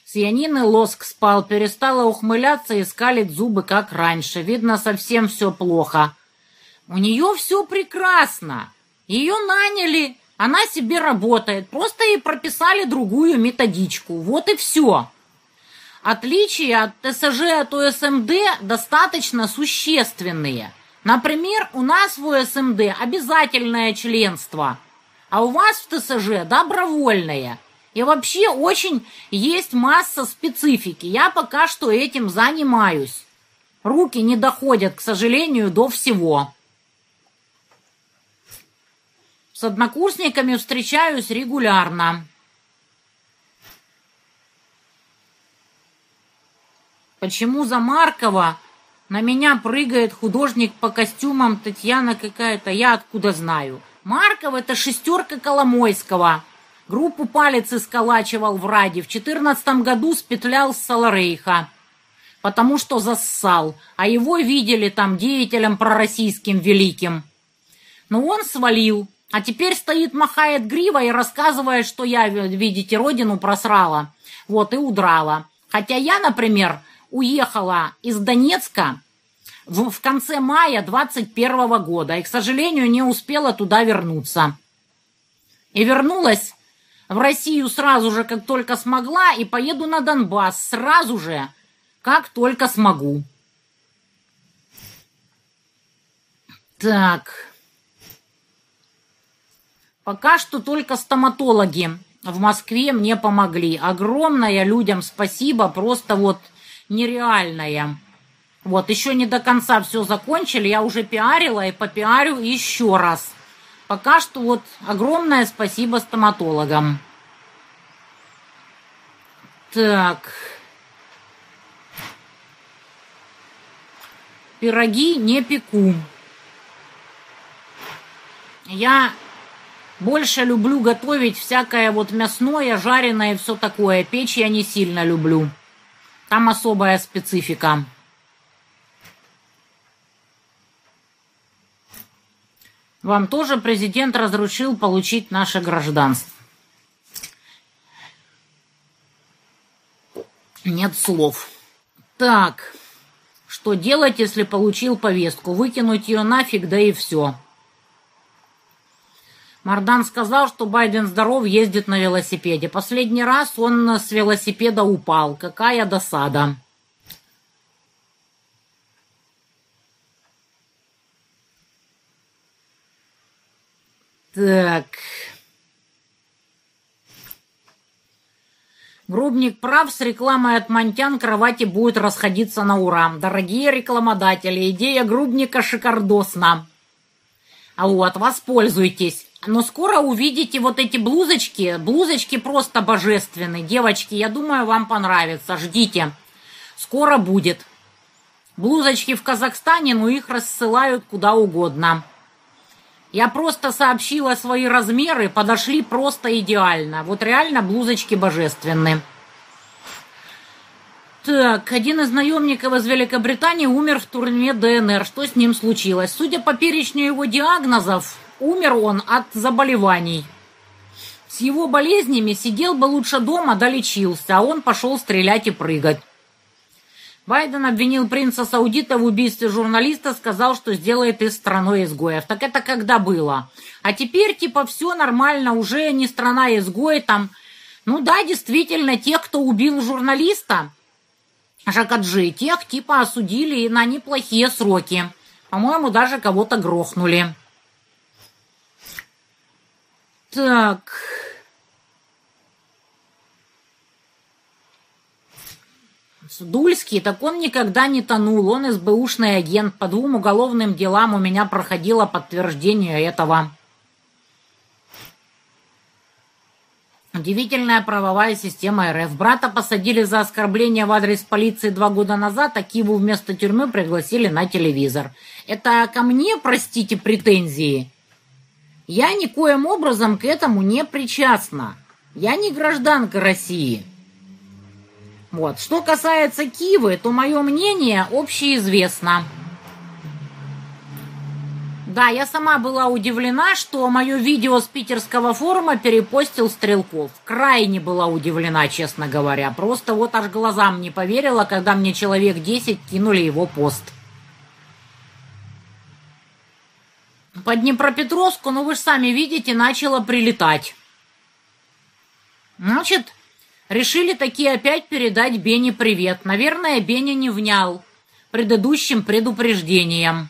С Янины лоск спал, перестала ухмыляться и скалить зубы, как раньше. Видно, совсем все плохо. У нее все прекрасно. Ее наняли, она себе работает. Просто ей прописали другую методичку. Вот и все. Отличия от ТСЖ от ОСМД достаточно существенные. Например, у нас в ОСМД обязательное членство, а у вас в ТСЖ добровольное – и вообще очень есть масса специфики. Я пока что этим занимаюсь. Руки не доходят, к сожалению, до всего. С однокурсниками встречаюсь регулярно. Почему за Маркова на меня прыгает художник по костюмам Татьяна какая-то? Я откуда знаю? Марков это шестерка Коломойского – Группу палец исколачивал в Раде. В четырнадцатом году спетлял с Саларейха, потому что зассал, а его видели там деятелем пророссийским великим. Но он свалил, а теперь стоит, махает грива и рассказывает, что я, видите, родину просрала. Вот, и удрала. Хотя я, например, уехала из Донецка в, в конце мая 21 года и, к сожалению, не успела туда вернуться. И вернулась в Россию сразу же, как только смогла, и поеду на Донбасс сразу же, как только смогу. Так. Пока что только стоматологи в Москве мне помогли. Огромное людям спасибо, просто вот нереальное. Вот, еще не до конца все закончили, я уже пиарила и попиарю еще раз. Пока что вот огромное спасибо стоматологам. Так. Пироги не пеку. Я больше люблю готовить всякое вот мясное, жареное и все такое. Печь я не сильно люблю. Там особая специфика. Вам тоже президент разрешил получить наше гражданство. Нет слов. Так, что делать, если получил повестку? Выкинуть ее нафиг, да и все. Мардан сказал, что Байден здоров, ездит на велосипеде. Последний раз он с велосипеда упал. Какая досада. Так. Грубник прав, с рекламой от Монтян кровати будет расходиться на ура. Дорогие рекламодатели, идея Грубника шикардосна. А вот, воспользуйтесь. Но скоро увидите вот эти блузочки. Блузочки просто божественные. Девочки, я думаю, вам понравится. Ждите. Скоро будет. Блузочки в Казахстане, но их рассылают куда угодно. Я просто сообщила свои размеры, подошли просто идеально. Вот реально блузочки божественные. Так, один из наемников из Великобритании умер в турне ДНР. Что с ним случилось? Судя по перечню его диагнозов, умер он от заболеваний. С его болезнями сидел бы лучше дома, долечился, а он пошел стрелять и прыгать. Байден обвинил принца Саудита в убийстве журналиста, сказал, что сделает из страной изгоев. Так это когда было? А теперь, типа, все нормально, уже не страна изгои там. Ну да, действительно, тех, кто убил журналиста, Жакаджи, тех, типа, осудили на неплохие сроки. По-моему, даже кого-то грохнули. Так... Дульский, так он никогда не тонул, он СБУшный агент. По двум уголовным делам у меня проходило подтверждение этого. Удивительная правовая система РФ. Брата посадили за оскорбление в адрес полиции два года назад, а Киву вместо тюрьмы пригласили на телевизор. Это ко мне, простите, претензии? Я никоим образом к этому не причастна. Я не гражданка России. Вот. Что касается Кивы, то мое мнение общеизвестно. Да, я сама была удивлена, что мое видео с питерского форума перепостил Стрелков. Крайне была удивлена, честно говоря. Просто вот аж глазам не поверила, когда мне человек 10 кинули его пост. По Днепропетровску, ну вы же сами видите, начало прилетать. Значит, Решили такие опять передать Бене привет. Наверное, Беня не внял предыдущим предупреждением.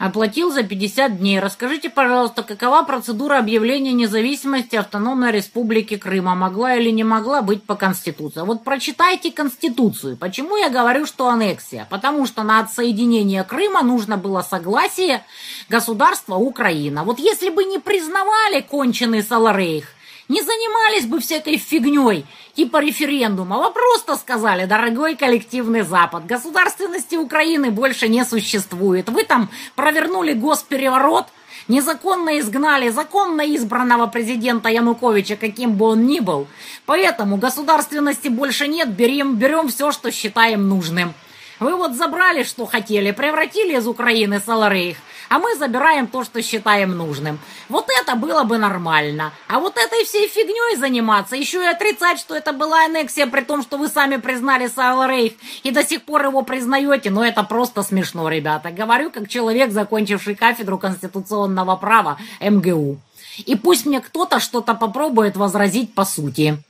Оплатил за 50 дней. Расскажите, пожалуйста, какова процедура объявления независимости Автономной Республики Крыма? Могла или не могла быть по Конституции? Вот прочитайте Конституцию. Почему я говорю, что аннексия? Потому что на отсоединение Крыма нужно было согласие государства Украина. Вот если бы не признавали конченый Саларейх, не занимались бы всякой фигней, типа референдума, а просто сказали, дорогой коллективный Запад, государственности Украины больше не существует. Вы там провернули госпереворот, незаконно изгнали законно избранного президента Януковича, каким бы он ни был. Поэтому государственности больше нет, берем, берем все, что считаем нужным. Вы вот забрали, что хотели, превратили из Украины Саларейх, а мы забираем то, что считаем нужным. Вот это было бы нормально. А вот этой всей фигней заниматься, еще и отрицать, что это была аннексия, при том, что вы сами признали Саларейх и до сих пор его признаете, ну это просто смешно, ребята. Говорю, как человек, закончивший кафедру конституционного права МГУ. И пусть мне кто-то что-то попробует возразить по сути.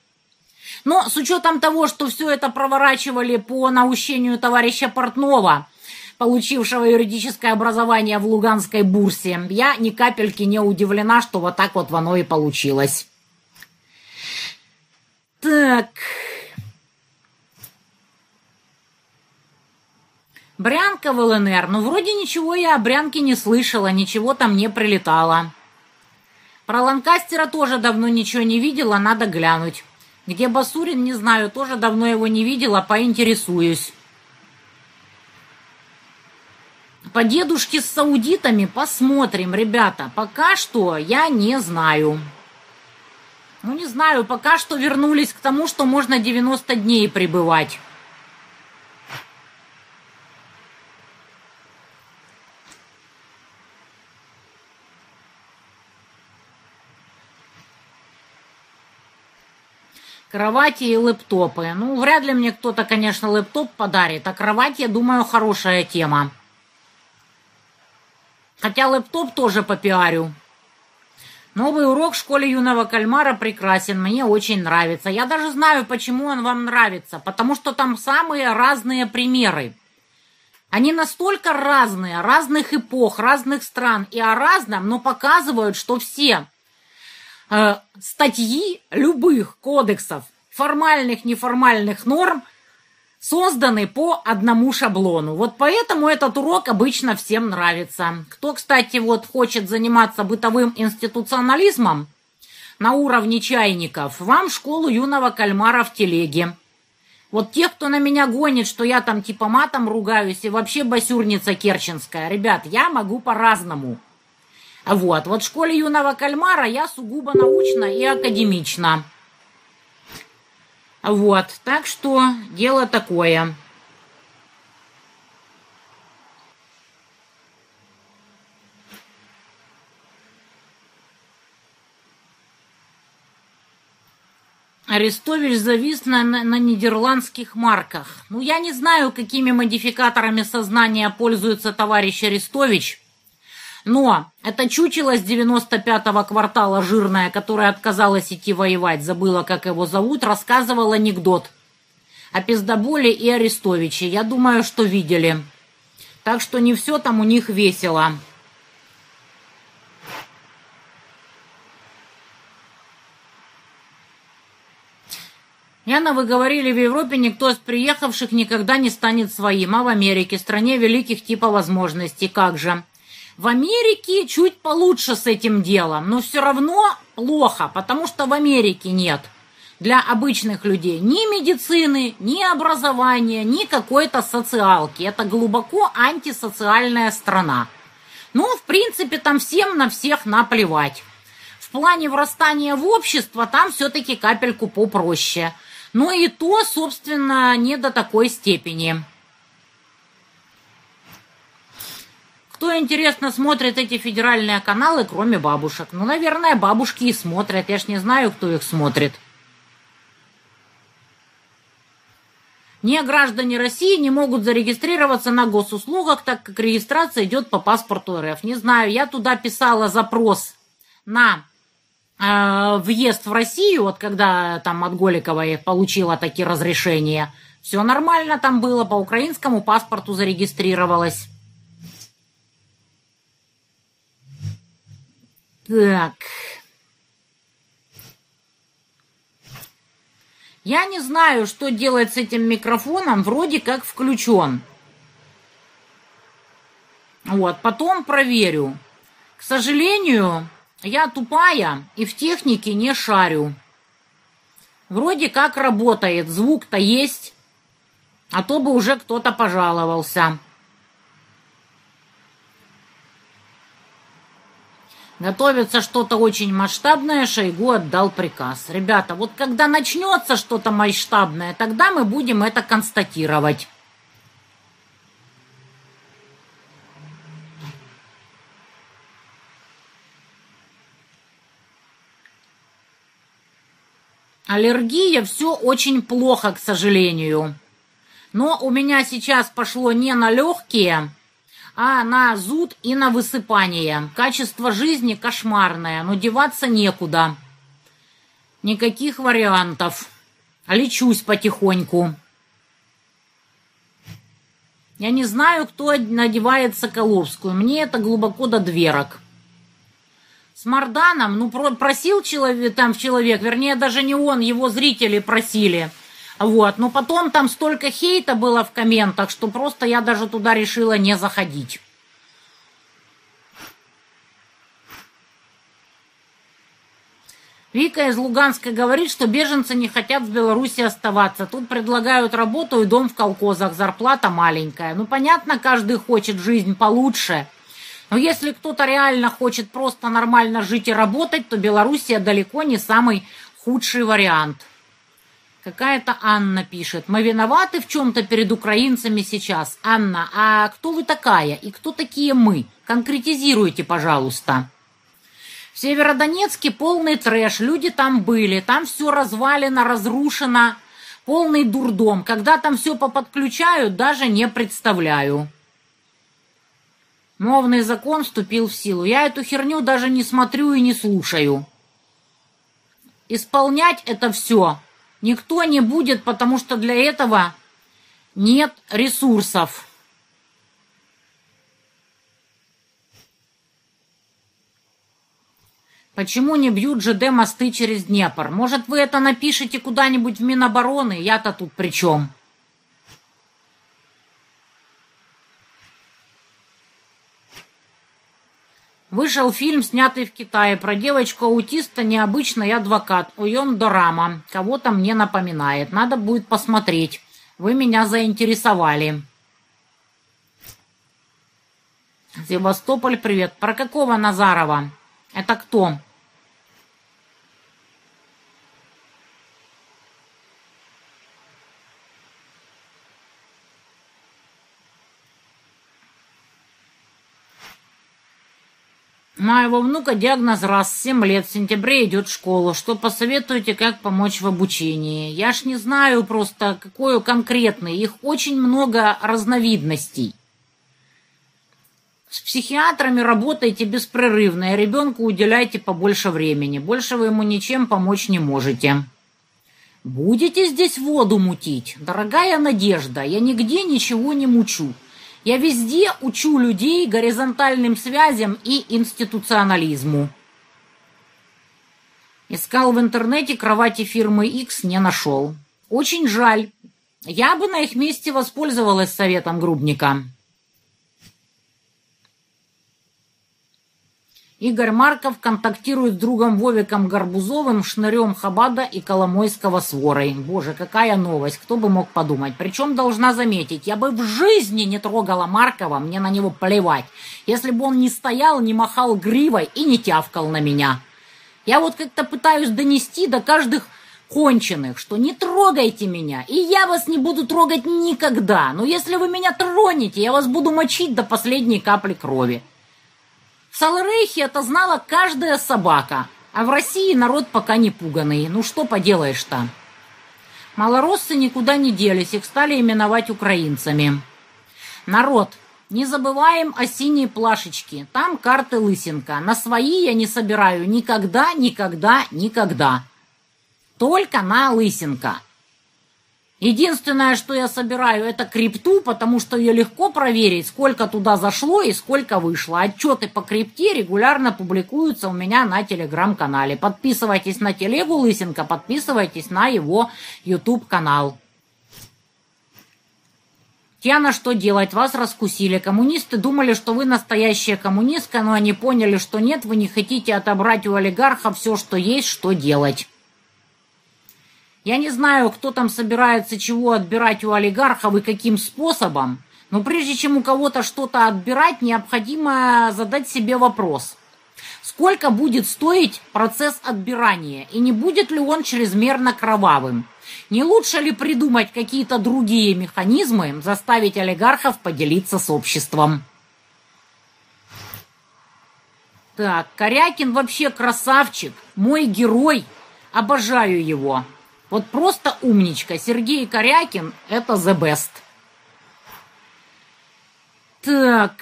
Но с учетом того, что все это проворачивали по наущению товарища Портнова, получившего юридическое образование в Луганской бурсе, я ни капельки не удивлена, что вот так вот оно и получилось. Так... Брянка в ЛНР. Ну, вроде ничего я о Брянке не слышала, ничего там не прилетало. Про Ланкастера тоже давно ничего не видела, надо глянуть. Где Басурин, не знаю, тоже давно его не видела, поинтересуюсь. По дедушке с саудитами посмотрим, ребята. Пока что я не знаю. Ну, не знаю, пока что вернулись к тому, что можно 90 дней пребывать. Кровати и лэптопы. Ну, вряд ли мне кто-то, конечно, лэптоп подарит, а кровать, я думаю, хорошая тема. Хотя лэптоп тоже попиарю. Новый урок в школе юного кальмара прекрасен, мне очень нравится. Я даже знаю, почему он вам нравится, потому что там самые разные примеры. Они настолько разные, разных эпох, разных стран и о разном, но показывают, что все э, статьи любых кодексов, формальных, неформальных норм созданы по одному шаблону. Вот поэтому этот урок обычно всем нравится. Кто, кстати, вот хочет заниматься бытовым институционализмом на уровне чайников, вам школу юного кальмара в телеге. Вот те, кто на меня гонит, что я там типа матом ругаюсь и вообще басюрница керченская. Ребят, я могу по-разному. Вот, вот в школе юного кальмара я сугубо научно и академично. Вот, так что дело такое. Арестович завис на, на, на нидерландских марках. Ну, я не знаю, какими модификаторами сознания пользуется товарищ Арестович, но это чучело с 95-го квартала жирная, которая отказалась идти воевать, забыла, как его зовут, рассказывал анекдот о пиздоболе и Арестовиче. Я думаю, что видели. Так что не все там у них весело. Яна, вы говорили, в Европе никто из приехавших никогда не станет своим, а в Америке, стране великих типа возможностей, как же? В Америке чуть получше с этим делом, но все равно плохо, потому что в Америке нет для обычных людей ни медицины, ни образования, ни какой-то социалки. Это глубоко антисоциальная страна. Ну, в принципе, там всем на всех наплевать. В плане врастания в общество там все-таки капельку попроще – но и то, собственно, не до такой степени. Кто, интересно, смотрит эти федеральные каналы, кроме бабушек? Ну, наверное, бабушки и смотрят. Я ж не знаю, кто их смотрит. Не граждане России не могут зарегистрироваться на госуслугах, так как регистрация идет по паспорту РФ. Не знаю, я туда писала запрос на э, въезд в Россию, вот когда там от Голиковой получила такие разрешения, все нормально там было, по украинскому паспорту зарегистрировалась. Так. Я не знаю, что делать с этим микрофоном, вроде как включен. Вот, потом проверю. К сожалению, я тупая и в технике не шарю. Вроде как работает, звук-то есть, а то бы уже кто-то пожаловался. Готовится что-то очень масштабное, Шойгу отдал приказ. Ребята, вот когда начнется что-то масштабное, тогда мы будем это констатировать. Аллергия все очень плохо, к сожалению. Но у меня сейчас пошло не на легкие, а на зуд и на высыпание. Качество жизни кошмарное, но деваться некуда. Никаких вариантов. Лечусь потихоньку. Я не знаю, кто надевает Соколовскую. Мне это глубоко до дверок. С Марданом, ну, просил человек, там человек, вернее, даже не он, его зрители просили. Вот, но потом там столько хейта было в комментах, что просто я даже туда решила не заходить. Вика из Луганска говорит, что беженцы не хотят в Беларуси оставаться. Тут предлагают работу и дом в колхозах, зарплата маленькая. Ну, понятно, каждый хочет жизнь получше – но если кто-то реально хочет просто нормально жить и работать, то Белоруссия далеко не самый худший вариант. Какая-то Анна пишет. Мы виноваты в чем-то перед украинцами сейчас. Анна, а кто вы такая? И кто такие мы? Конкретизируйте, пожалуйста. В Северодонецке полный трэш. Люди там были. Там все развалено, разрушено. Полный дурдом. Когда там все поподключают, даже не представляю. Новный закон вступил в силу. Я эту херню даже не смотрю и не слушаю. Исполнять это все Никто не будет, потому что для этого нет ресурсов. Почему не бьют ЖД мосты через Днепр? Может, вы это напишите куда-нибудь в Минобороны? Я-то тут при чем? Вышел фильм, снятый в Китае, про девочку-аутиста «Необычный адвокат» Уйон Дорама. Кого-то мне напоминает. Надо будет посмотреть. Вы меня заинтересовали. Севастополь, привет. Про какого Назарова? Это кто? Моего внука диагноз раз, 7 лет, в сентябре идет в школу. Что посоветуете, как помочь в обучении? Я ж не знаю просто, какой конкретный. Их очень много разновидностей. С психиатрами работайте беспрерывно, и ребенку уделяйте побольше времени. Больше вы ему ничем помочь не можете. Будете здесь воду мутить? Дорогая Надежда, я нигде ничего не мучу. Я везде учу людей горизонтальным связям и институционализму. Искал в интернете кровати фирмы X, не нашел. Очень жаль. Я бы на их месте воспользовалась советом Грубника. Игорь Марков контактирует с другом Вовиком Горбузовым, Шнырем Хабада и Коломойского с ворой. Боже, какая новость, кто бы мог подумать. Причем должна заметить, я бы в жизни не трогала Маркова, мне на него плевать, если бы он не стоял, не махал гривой и не тявкал на меня. Я вот как-то пытаюсь донести до каждых конченых, что не трогайте меня, и я вас не буду трогать никогда. Но если вы меня тронете, я вас буду мочить до последней капли крови. В Саларейхе это знала каждая собака, а в России народ пока не пуганный. Ну что поделаешь-то? Малороссы никуда не делись, их стали именовать украинцами. Народ, не забываем о синей плашечке. Там карты лысинка. На свои я не собираю никогда, никогда, никогда. Только на лысинка. Единственное, что я собираю, это крипту, потому что ее легко проверить, сколько туда зашло и сколько вышло. Отчеты по крипте регулярно публикуются у меня на телеграм-канале. Подписывайтесь на телегу Лысенко, подписывайтесь на его YouTube-канал. Тяна, что делать? Вас раскусили. Коммунисты думали, что вы настоящая коммунистка, но они поняли, что нет, вы не хотите отобрать у олигарха все, что есть, что делать. Я не знаю, кто там собирается чего отбирать у олигархов и каким способом, но прежде чем у кого-то что-то отбирать, необходимо задать себе вопрос. Сколько будет стоить процесс отбирания и не будет ли он чрезмерно кровавым? Не лучше ли придумать какие-то другие механизмы, заставить олигархов поделиться с обществом? Так, Корякин вообще красавчик, мой герой, обожаю его. Вот просто умничка. Сергей Корякин – это the best. Так.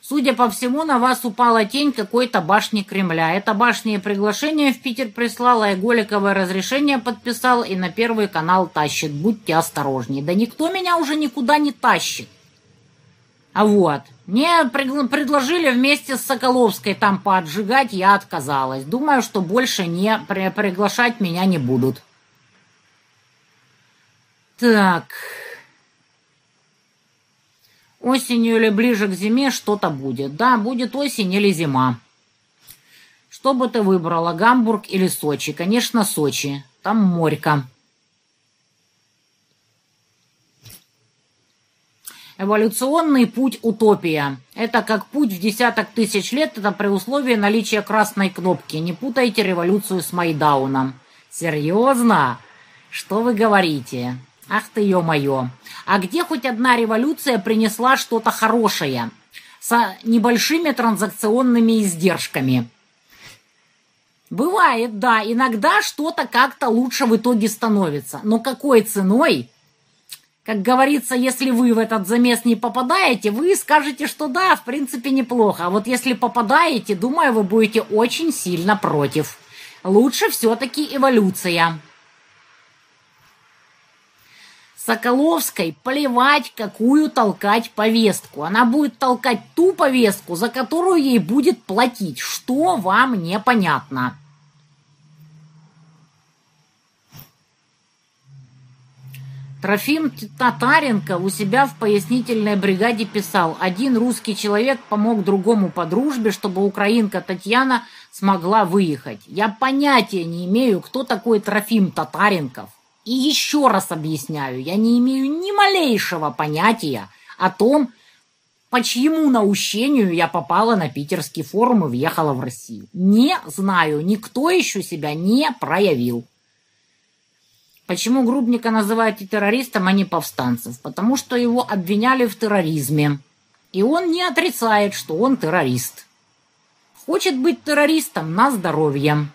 Судя по всему, на вас упала тень какой-то башни Кремля. Эта башня приглашение в Питер прислала, и Голиковое разрешение подписал, и на Первый канал тащит. Будьте осторожнее. Да никто меня уже никуда не тащит. А вот, мне предложили вместе с Соколовской там поотжигать, я отказалась. Думаю, что больше не при приглашать меня не будут. Так. Осенью или ближе к зиме что-то будет. Да, будет осень или зима. Что бы ты выбрала, Гамбург или Сочи? Конечно, Сочи. Там морька. Эволюционный путь утопия. Это как путь в десяток тысяч лет, это при условии наличия красной кнопки. Не путайте революцию с Майдауном. Серьезно? Что вы говорите? Ах ты, ё-моё. А где хоть одна революция принесла что-то хорошее? С небольшими транзакционными издержками. Бывает, да, иногда что-то как-то лучше в итоге становится. Но какой ценой? Как говорится, если вы в этот замес не попадаете, вы скажете, что да, в принципе неплохо. А вот если попадаете, думаю, вы будете очень сильно против. Лучше все-таки эволюция. Соколовской плевать, какую толкать повестку. Она будет толкать ту повестку, за которую ей будет платить. Что вам непонятно? Трофим Татаренко у себя в пояснительной бригаде писал, один русский человек помог другому по дружбе, чтобы украинка Татьяна смогла выехать. Я понятия не имею, кто такой Трофим Татаренков. И еще раз объясняю, я не имею ни малейшего понятия о том, по чьему наущению я попала на питерский форум и въехала в Россию. Не знаю, никто еще себя не проявил. Почему Грубника называют и террористом, а не повстанцев? Потому что его обвиняли в терроризме. И он не отрицает, что он террорист. Хочет быть террористом на здоровье.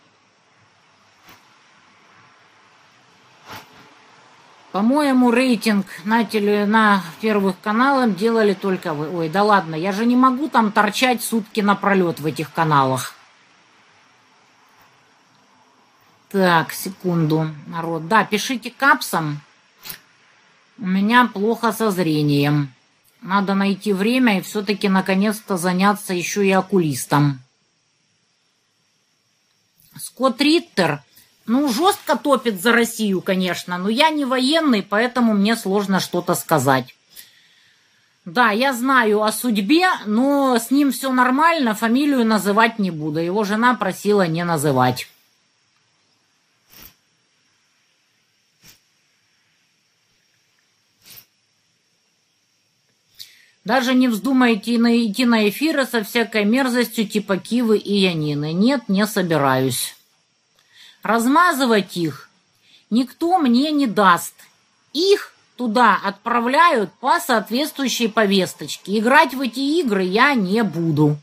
По-моему, рейтинг на, теле, на первых каналах делали только вы. Ой, да ладно, я же не могу там торчать сутки напролет в этих каналах. Так, секунду, народ. Да, пишите капсом. У меня плохо со зрением. Надо найти время и все-таки наконец-то заняться еще и окулистом. Скотт Риттер, ну, жестко топит за Россию, конечно, но я не военный, поэтому мне сложно что-то сказать. Да, я знаю о судьбе, но с ним все нормально, фамилию называть не буду. Его жена просила не называть. Даже не вздумайте идти на эфиры со всякой мерзостью типа Кивы и Янины. Нет, не собираюсь. Размазывать их никто мне не даст. Их туда отправляют по соответствующей повесточке. Играть в эти игры я не буду.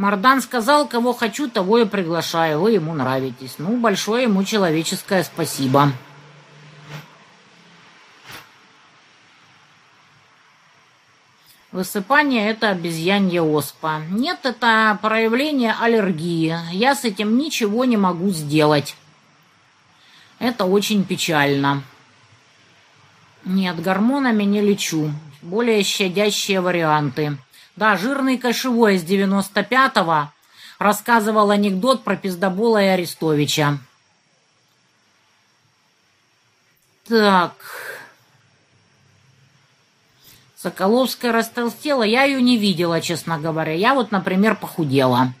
Мардан сказал, кого хочу, того и приглашаю. Вы ему нравитесь. Ну, большое ему человеческое спасибо. Высыпание – это обезьянья оспа. Нет, это проявление аллергии. Я с этим ничего не могу сделать. Это очень печально. Нет, гормонами не лечу. Более щадящие варианты – да, жирный кошевой из 95-го рассказывал анекдот про пиздобола и Арестовича. Так. Соколовская растолстела, я ее не видела, честно говоря. Я вот, например, похудела.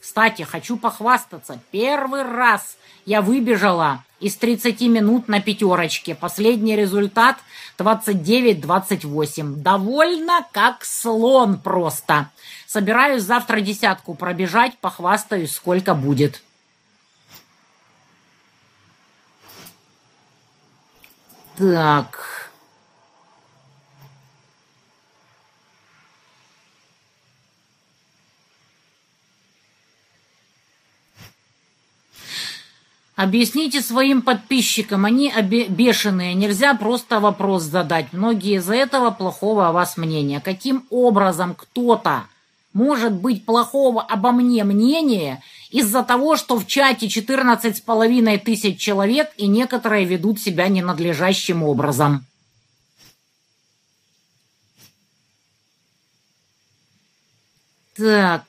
Кстати, хочу похвастаться. Первый раз я выбежала из 30 минут на пятерочке. Последний результат 29-28. Довольно как слон просто. Собираюсь завтра десятку пробежать, похвастаюсь, сколько будет. Так... Объясните своим подписчикам, они бешеные, нельзя просто вопрос задать. Многие из-за этого плохого о вас мнения. Каким образом кто-то может быть плохого обо мне мнения из-за того, что в чате 14 с половиной тысяч человек и некоторые ведут себя ненадлежащим образом? Так...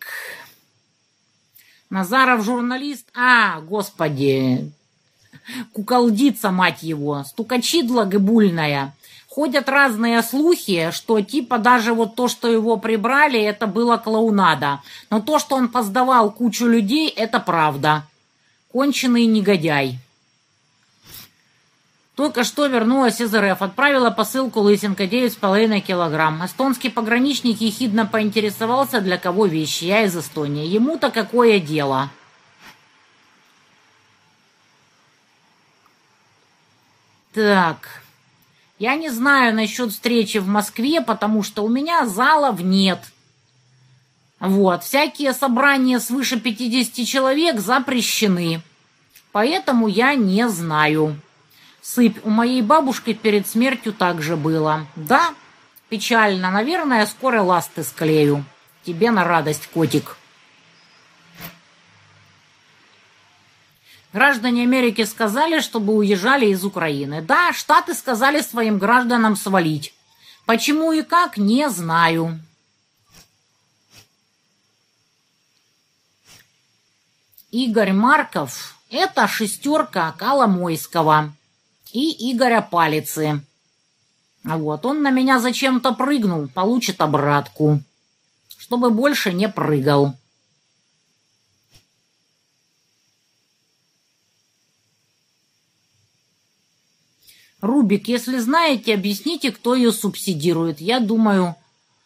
Назаров журналист? А, господи, куколдица, мать его, стукачидла гыбульная. Ходят разные слухи, что типа даже вот то, что его прибрали, это было клоунада. Но то, что он поздавал кучу людей, это правда. Конченый негодяй. Только что вернулась из РФ, отправила посылку Лысенко 9,5 килограмм. Эстонский пограничник ехидно поинтересовался, для кого вещи. Я из Эстонии. Ему-то какое дело? Так. Я не знаю насчет встречи в Москве, потому что у меня залов нет. Вот. Всякие собрания свыше 50 человек запрещены. Поэтому я не знаю. Сыпь, у моей бабушки перед смертью так же было. Да, печально. Наверное, скоро ласты склею. Тебе на радость, котик. Граждане Америки сказали, чтобы уезжали из Украины. Да, Штаты сказали своим гражданам свалить. Почему и как, не знаю. Игорь Марков – это шестерка Коломойского и Игоря Палицы. Вот, он на меня зачем-то прыгнул, получит обратку, чтобы больше не прыгал. Рубик, если знаете, объясните, кто ее субсидирует. Я думаю,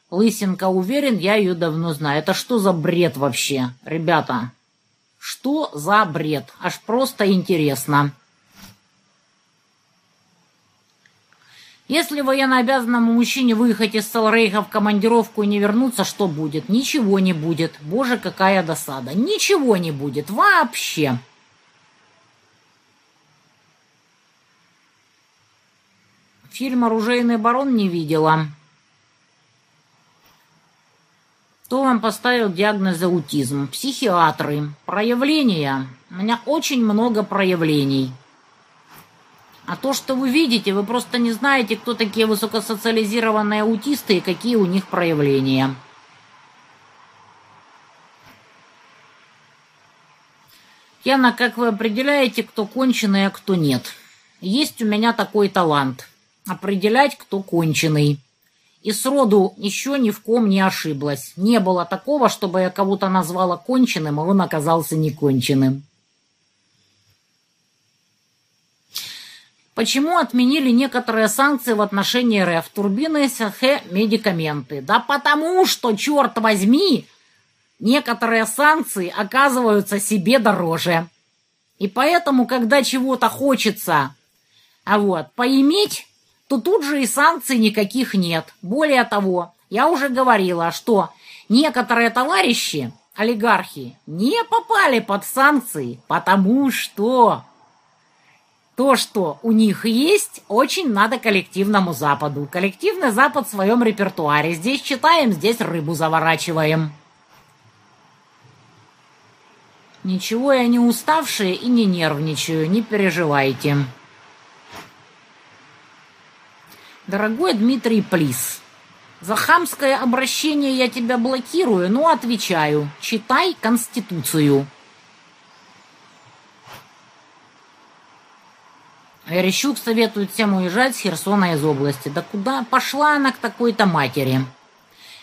Лысенко уверен, я ее давно знаю. Это что за бред вообще, ребята? Что за бред? Аж просто интересно. Если военнообязанному мужчине выехать из Салрейха в командировку и не вернуться, что будет? Ничего не будет. Боже, какая досада. Ничего не будет. Вообще. Фильм «Оружейный барон» не видела. Кто вам поставил диагноз аутизм? Психиатры. Проявления. У меня очень много проявлений. А то, что вы видите, вы просто не знаете, кто такие высокосоциализированные аутисты и какие у них проявления. Яна, как вы определяете, кто конченый, а кто нет? Есть у меня такой талант определять, кто конченый. И сроду еще ни в ком не ошиблась. Не было такого, чтобы я кого-то назвала конченым, а он оказался неконченным. Почему отменили некоторые санкции в отношении РФ, турбины, СХ, медикаменты? Да потому что, черт возьми, некоторые санкции оказываются себе дороже. И поэтому, когда чего-то хочется, а вот, поиметь, то тут же и санкций никаких нет. Более того, я уже говорила, что некоторые товарищи, олигархи, не попали под санкции, потому что то, что у них есть, очень надо коллективному Западу. Коллективный Запад в своем репертуаре. Здесь читаем, здесь рыбу заворачиваем. Ничего я не уставшая и не нервничаю, не переживайте. Дорогой Дмитрий Плис, за хамское обращение я тебя блокирую, но отвечаю. Читай Конституцию. Верещук советует всем уезжать с Херсона из области. Да куда пошла она к такой-то матери?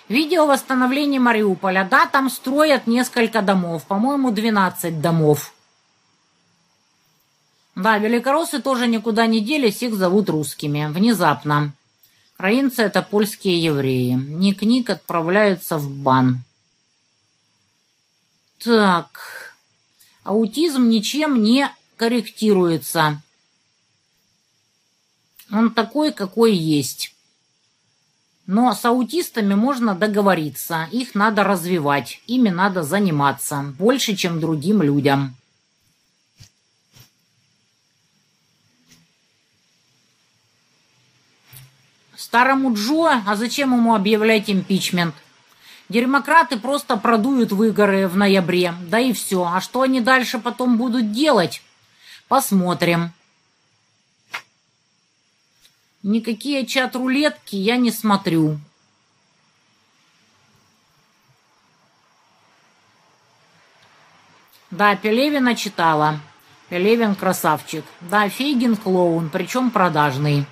Видео восстановления Мариуполя. Да, там строят несколько домов. По-моему, 12 домов. Да, великороссы тоже никуда не делись, их зовут русскими. Внезапно. Украинцы — это польские евреи. Ник-Ник отправляются в бан. Так. Аутизм ничем не корректируется. Он такой, какой есть. Но с аутистами можно договориться, их надо развивать, ими надо заниматься, больше, чем другим людям. Старому Джо, а зачем ему объявлять импичмент? Демократы просто продуют выгоры в ноябре, да и все. А что они дальше потом будут делать? Посмотрим. Никакие чат-рулетки я не смотрю. Да, Пелевина читала. Пелевин красавчик. Да, Фейгин клоун, причем продажный.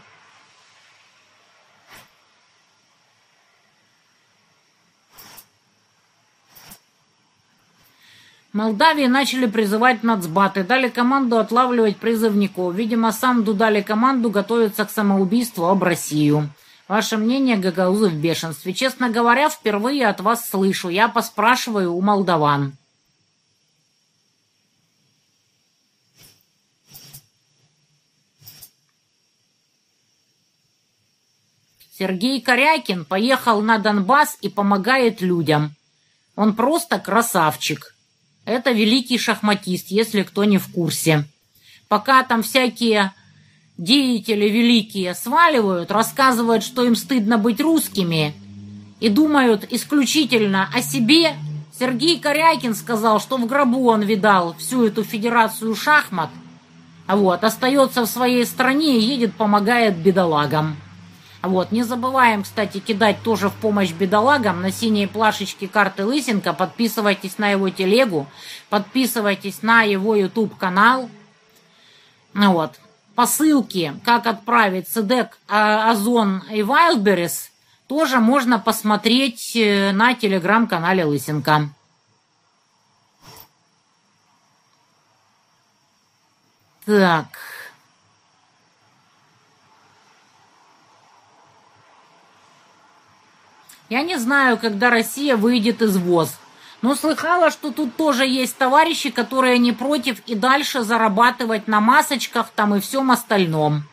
Молдавии начали призывать нацбаты, дали команду отлавливать призывников. Видимо, сам дали команду готовиться к самоубийству об Россию. Ваше мнение, Гагаузы в бешенстве. Честно говоря, впервые от вас слышу. Я поспрашиваю у молдаван. Сергей Корякин поехал на Донбасс и помогает людям. Он просто красавчик. Это великий шахматист, если кто не в курсе. Пока там всякие деятели великие сваливают, рассказывают, что им стыдно быть русскими, и думают исключительно о себе, Сергей Корякин сказал, что в гробу он видал всю эту федерацию шахмат, а вот, остается в своей стране и едет, помогает бедолагам. Вот, не забываем, кстати, кидать тоже в помощь бедолагам на синие плашечки карты Лысенко. Подписывайтесь на его телегу, подписывайтесь на его YouTube канал. Ну вот, по ссылке, как отправить СДЭК, а, Озон и Вайлдберрис, тоже можно посмотреть э, на телеграм-канале Лысенко. Так. Я не знаю, когда Россия выйдет из ВОЗ. Но слыхала, что тут тоже есть товарищи, которые не против и дальше зарабатывать на масочках там и всем остальном.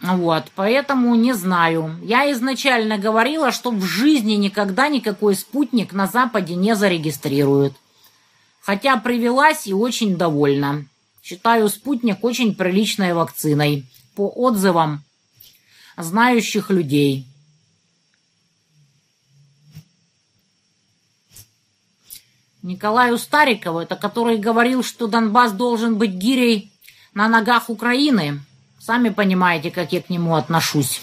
Вот, поэтому не знаю. Я изначально говорила, что в жизни никогда никакой спутник на Западе не зарегистрируют. Хотя привелась и очень довольна. Считаю спутник очень приличной вакциной. По отзывам знающих людей. Николаю Старикову, это который говорил, что Донбасс должен быть гирей на ногах Украины. Сами понимаете, как я к нему отношусь.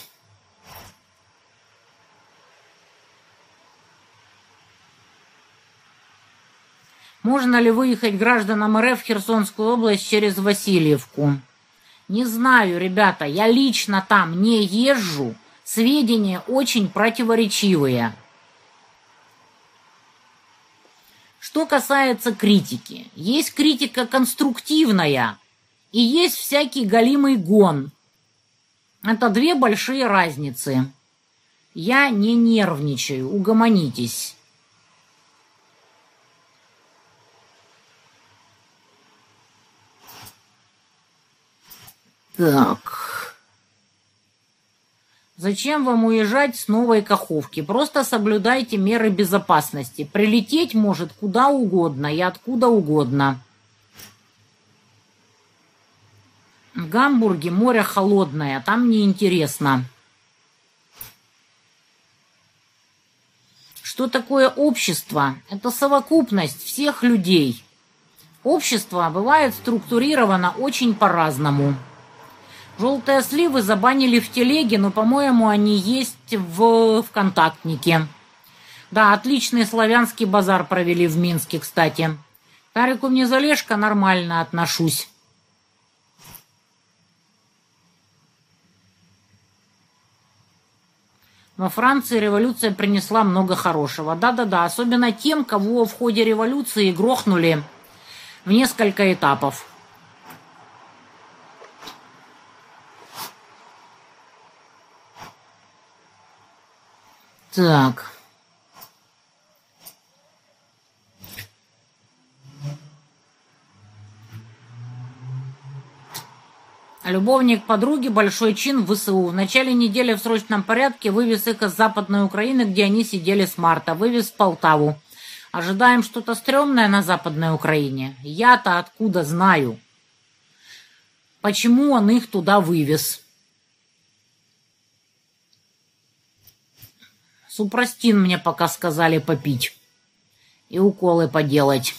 Можно ли выехать гражданам РФ в Херсонскую область через Васильевку? Не знаю, ребята, я лично там не езжу. Сведения очень противоречивые. Что касается критики, есть критика конструктивная и есть всякий галимый гон. Это две большие разницы. Я не нервничаю, угомонитесь. Так. Зачем вам уезжать с новой Каховки? Просто соблюдайте меры безопасности. Прилететь может куда угодно и откуда угодно. В Гамбурге море холодное, там неинтересно. Что такое общество? Это совокупность всех людей. Общество бывает структурировано очень по-разному. Желтые сливы забанили в телеге, но, по-моему, они есть в ВКонтактнике. Да, отличный славянский базар провели в Минске, кстати. К Тарику Незалежко нормально отношусь. Во Франции революция принесла много хорошего. Да-да-да, особенно тем, кого в ходе революции грохнули в несколько этапов. Так. Любовник подруги большой чин в ВСУ. В начале недели в срочном порядке вывез их из Западной Украины, где они сидели с марта. Вывез в Полтаву. Ожидаем что-то стрёмное на Западной Украине. Я-то откуда знаю? Почему он их туда вывез? Супрастин мне пока сказали попить. И уколы поделать.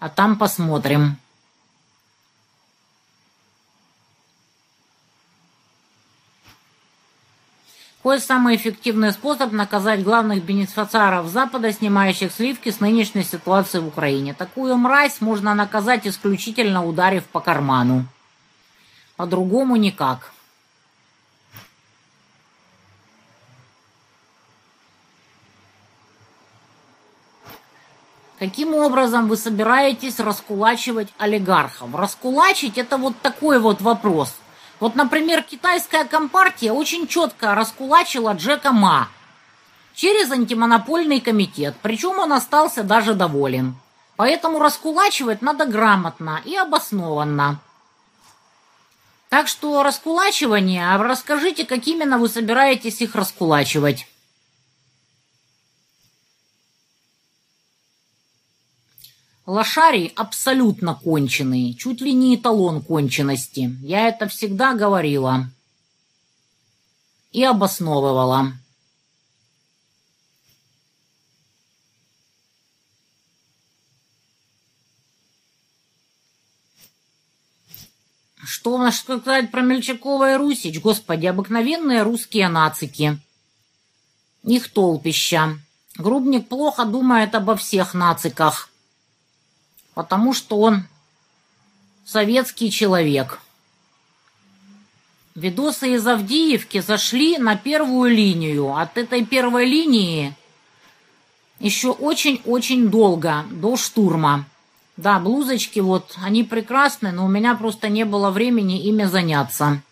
А там посмотрим. Какой самый эффективный способ наказать главных бенефициаров Запада, снимающих сливки с нынешней ситуации в Украине? Такую мразь можно наказать исключительно ударив по карману. По-другому никак. Каким образом вы собираетесь раскулачивать олигархов? Раскулачить – это вот такой вот вопрос. Вот, например, китайская компартия очень четко раскулачила Джека Ма через антимонопольный комитет, причем он остался даже доволен. Поэтому раскулачивать надо грамотно и обоснованно. Так что раскулачивание, а расскажите, как именно вы собираетесь их раскулачивать. Лошари абсолютно конченые, чуть ли не эталон конченности. Я это всегда говорила и обосновывала. Что у нас сказать про Мельчакова и Русич? Господи, обыкновенные русские нацики. Их толпища. Грубник плохо думает обо всех нациках потому что он советский человек. Видосы из Авдеевки зашли на первую линию. От этой первой линии еще очень-очень долго, до штурма. Да, блузочки вот, они прекрасны, но у меня просто не было времени ими заняться.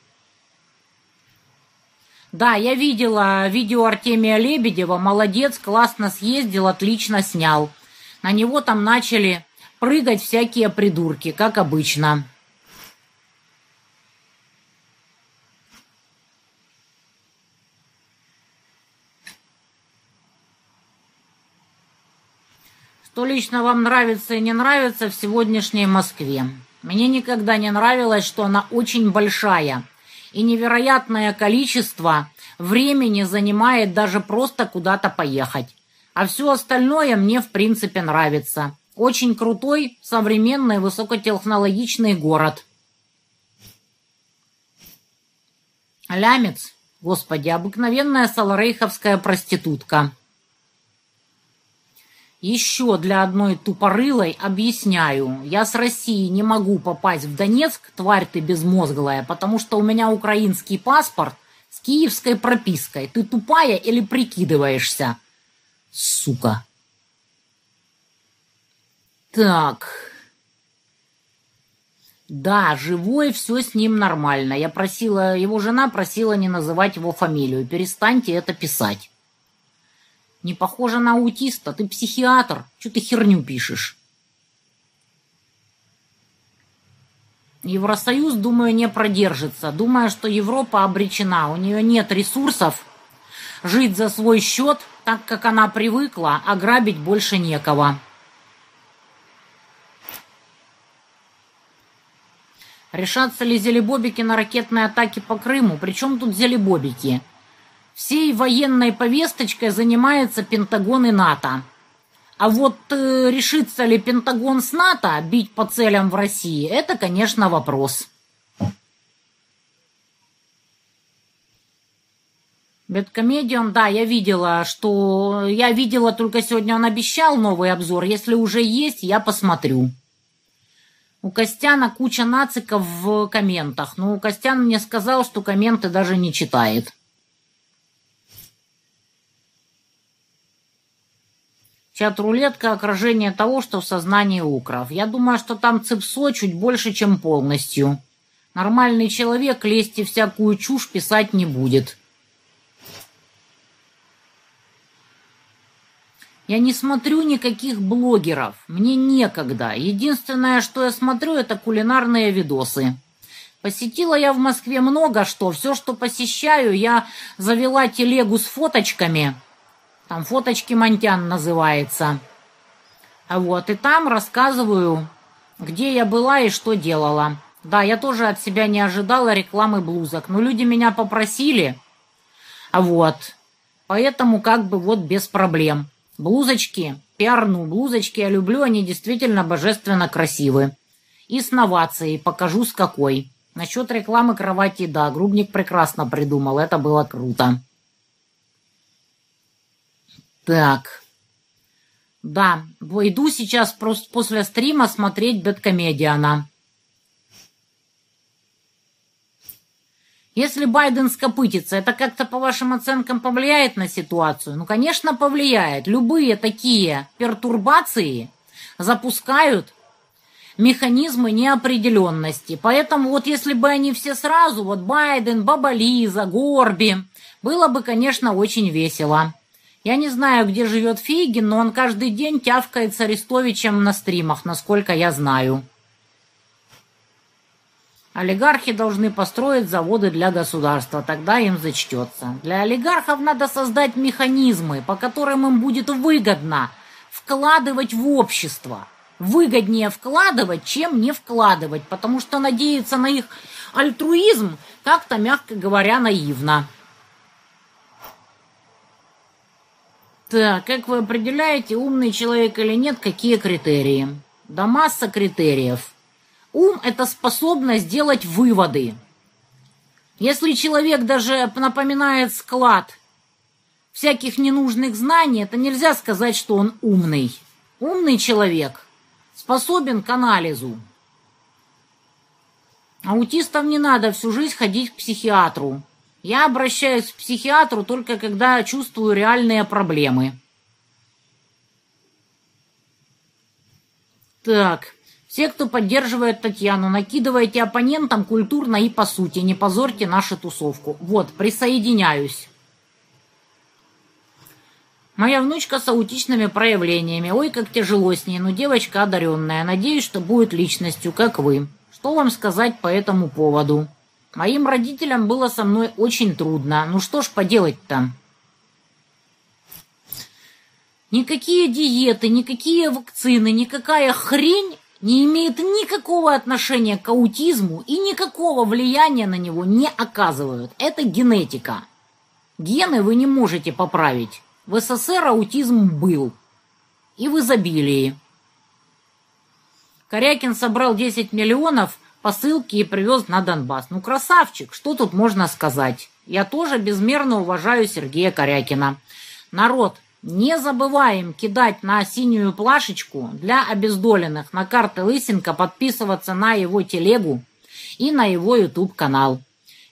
Да, я видела видео Артемия Лебедева. Молодец, классно съездил, отлично снял. На него там начали прыгать всякие придурки, как обычно. Что лично вам нравится и не нравится в сегодняшней Москве? Мне никогда не нравилось, что она очень большая, и невероятное количество времени занимает даже просто куда-то поехать. А все остальное мне в принципе нравится. Очень крутой, современный, высокотехнологичный город. Лямец, господи, обыкновенная саларейховская проститутка. Еще для одной тупорылой объясняю. Я с России не могу попасть в Донецк, тварь ты безмозглая, потому что у меня украинский паспорт с киевской пропиской. Ты тупая или прикидываешься? Сука. Так. Да, живой, все с ним нормально. Я просила, его жена просила не называть его фамилию. Перестаньте это писать. Не похоже на аутиста, ты психиатр. Что ты херню пишешь? Евросоюз, думаю, не продержится. Думаю, что Европа обречена. У нее нет ресурсов жить за свой счет, так как она привыкла, а грабить больше некого. Решатся ли зелебобики на ракетные атаки по Крыму? Причем тут зелебобики? Всей военной повесточкой занимается Пентагон и НАТО. А вот э, решится ли Пентагон с НАТО бить по целям в России, это, конечно, вопрос. Бэткомедиан, да, я видела, что... Я видела, только сегодня он обещал новый обзор. Если уже есть, я посмотрю. У Костяна куча нациков в комментах. Но Костян мне сказал, что комменты даже не читает. Чат-рулетка – отражение того, что в сознании укров. Я думаю, что там цепсо чуть больше, чем полностью. Нормальный человек лезть и всякую чушь писать не будет. Я не смотрю никаких блогеров. Мне некогда. Единственное, что я смотрю, это кулинарные видосы. Посетила я в Москве много что. Все, что посещаю, я завела телегу с фоточками – там фоточки Монтян называется. А вот, и там рассказываю, где я была и что делала. Да, я тоже от себя не ожидала рекламы блузок, но люди меня попросили. А вот, поэтому как бы вот без проблем. Блузочки, пиарну, блузочки я люблю, они действительно божественно красивы. И с новацией, покажу с какой. Насчет рекламы кровати, да, Грубник прекрасно придумал, это было круто. Так. Да, иду сейчас просто после стрима смотреть Бэткомедиана. Если Байден скопытится, это как-то по вашим оценкам повлияет на ситуацию? Ну, конечно, повлияет. Любые такие пертурбации запускают механизмы неопределенности. Поэтому вот если бы они все сразу, вот Байден, Баба Лиза, Горби, было бы, конечно, очень весело. Я не знаю, где живет Фейгин, но он каждый день тявкает с Арестовичем на стримах, насколько я знаю. Олигархи должны построить заводы для государства, тогда им зачтется. Для олигархов надо создать механизмы, по которым им будет выгодно вкладывать в общество. Выгоднее вкладывать, чем не вкладывать, потому что надеяться на их альтруизм как-то, мягко говоря, наивно. Так, как вы определяете, умный человек или нет, какие критерии? Да масса критериев. Ум – это способность делать выводы. Если человек даже напоминает склад всяких ненужных знаний, это нельзя сказать, что он умный. Умный человек способен к анализу. Аутистов не надо всю жизнь ходить к психиатру. Я обращаюсь к психиатру только когда чувствую реальные проблемы. Так, все, кто поддерживает Татьяну, накидывайте оппонентам культурно и по сути. Не позорьте нашу тусовку. Вот, присоединяюсь. Моя внучка с аутичными проявлениями. Ой, как тяжело с ней, но девочка одаренная. Надеюсь, что будет личностью, как вы. Что вам сказать по этому поводу? Моим родителям было со мной очень трудно. Ну что ж поделать-то? Никакие диеты, никакие вакцины, никакая хрень не имеет никакого отношения к аутизму и никакого влияния на него не оказывают. Это генетика. Гены вы не можете поправить. В СССР аутизм был. И в изобилии. Корякин собрал 10 миллионов посылки и привез на Донбасс. Ну, красавчик, что тут можно сказать? Я тоже безмерно уважаю Сергея Корякина. Народ, не забываем кидать на синюю плашечку для обездоленных на карты Лысенко, подписываться на его телегу и на его YouTube-канал.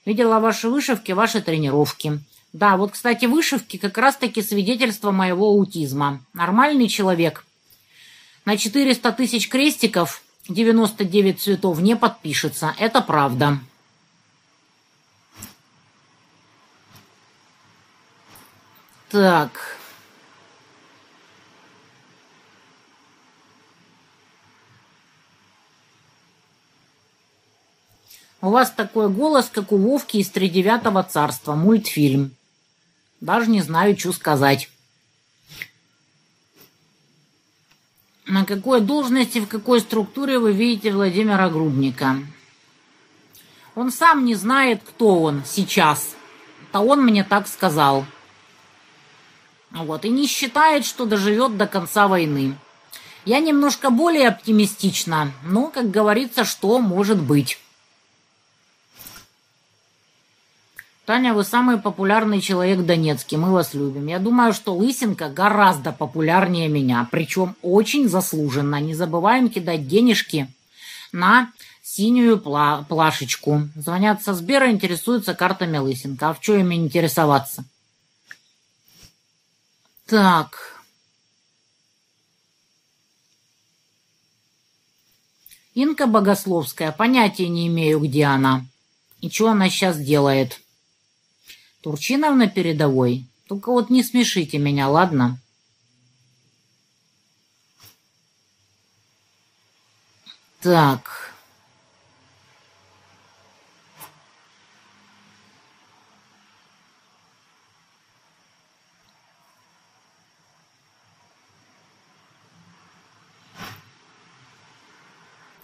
Видела ваши вышивки, ваши тренировки. Да, вот, кстати, вышивки как раз-таки свидетельство моего аутизма. Нормальный человек. На 400 тысяч крестиков 99 цветов не подпишется. Это правда. Так... У вас такой голос, как у Вовки из Тридевятого царства, мультфильм. Даже не знаю, что сказать. На какой должности, в какой структуре вы видите Владимира Грудника? Он сам не знает, кто он сейчас. Это он мне так сказал. Вот, и не считает, что доживет до конца войны. Я немножко более оптимистична, но, как говорится, что может быть. Таня, вы самый популярный человек в мы вас любим. Я думаю, что Лысенко гораздо популярнее меня, причем очень заслуженно. Не забываем кидать денежки на синюю пла плашечку. Звонят со Сбера, интересуются картами Лысенко. А в чем им интересоваться? Так. Инка Богословская. Понятия не имею, где она. И что она сейчас делает. Турчинов на передовой? Только вот не смешите меня, ладно? Так...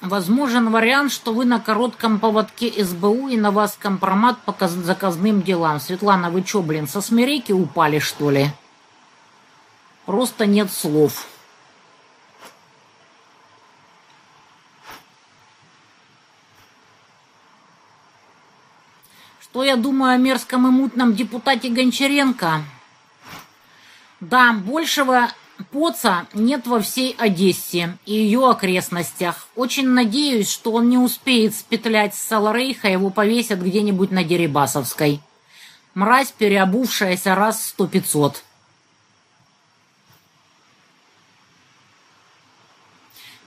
Возможен вариант, что вы на коротком поводке СБУ и на вас компромат по заказным делам. Светлана, вы чё, блин, со смирейки упали, что ли? Просто нет слов. Что я думаю о мерзком и мутном депутате Гончаренко? Да, большего Поца нет во всей Одессе и ее окрестностях. Очень надеюсь, что он не успеет спетлять с Саларейха, его повесят где-нибудь на Дерибасовской. Мразь, переобувшаяся раз сто пятьсот.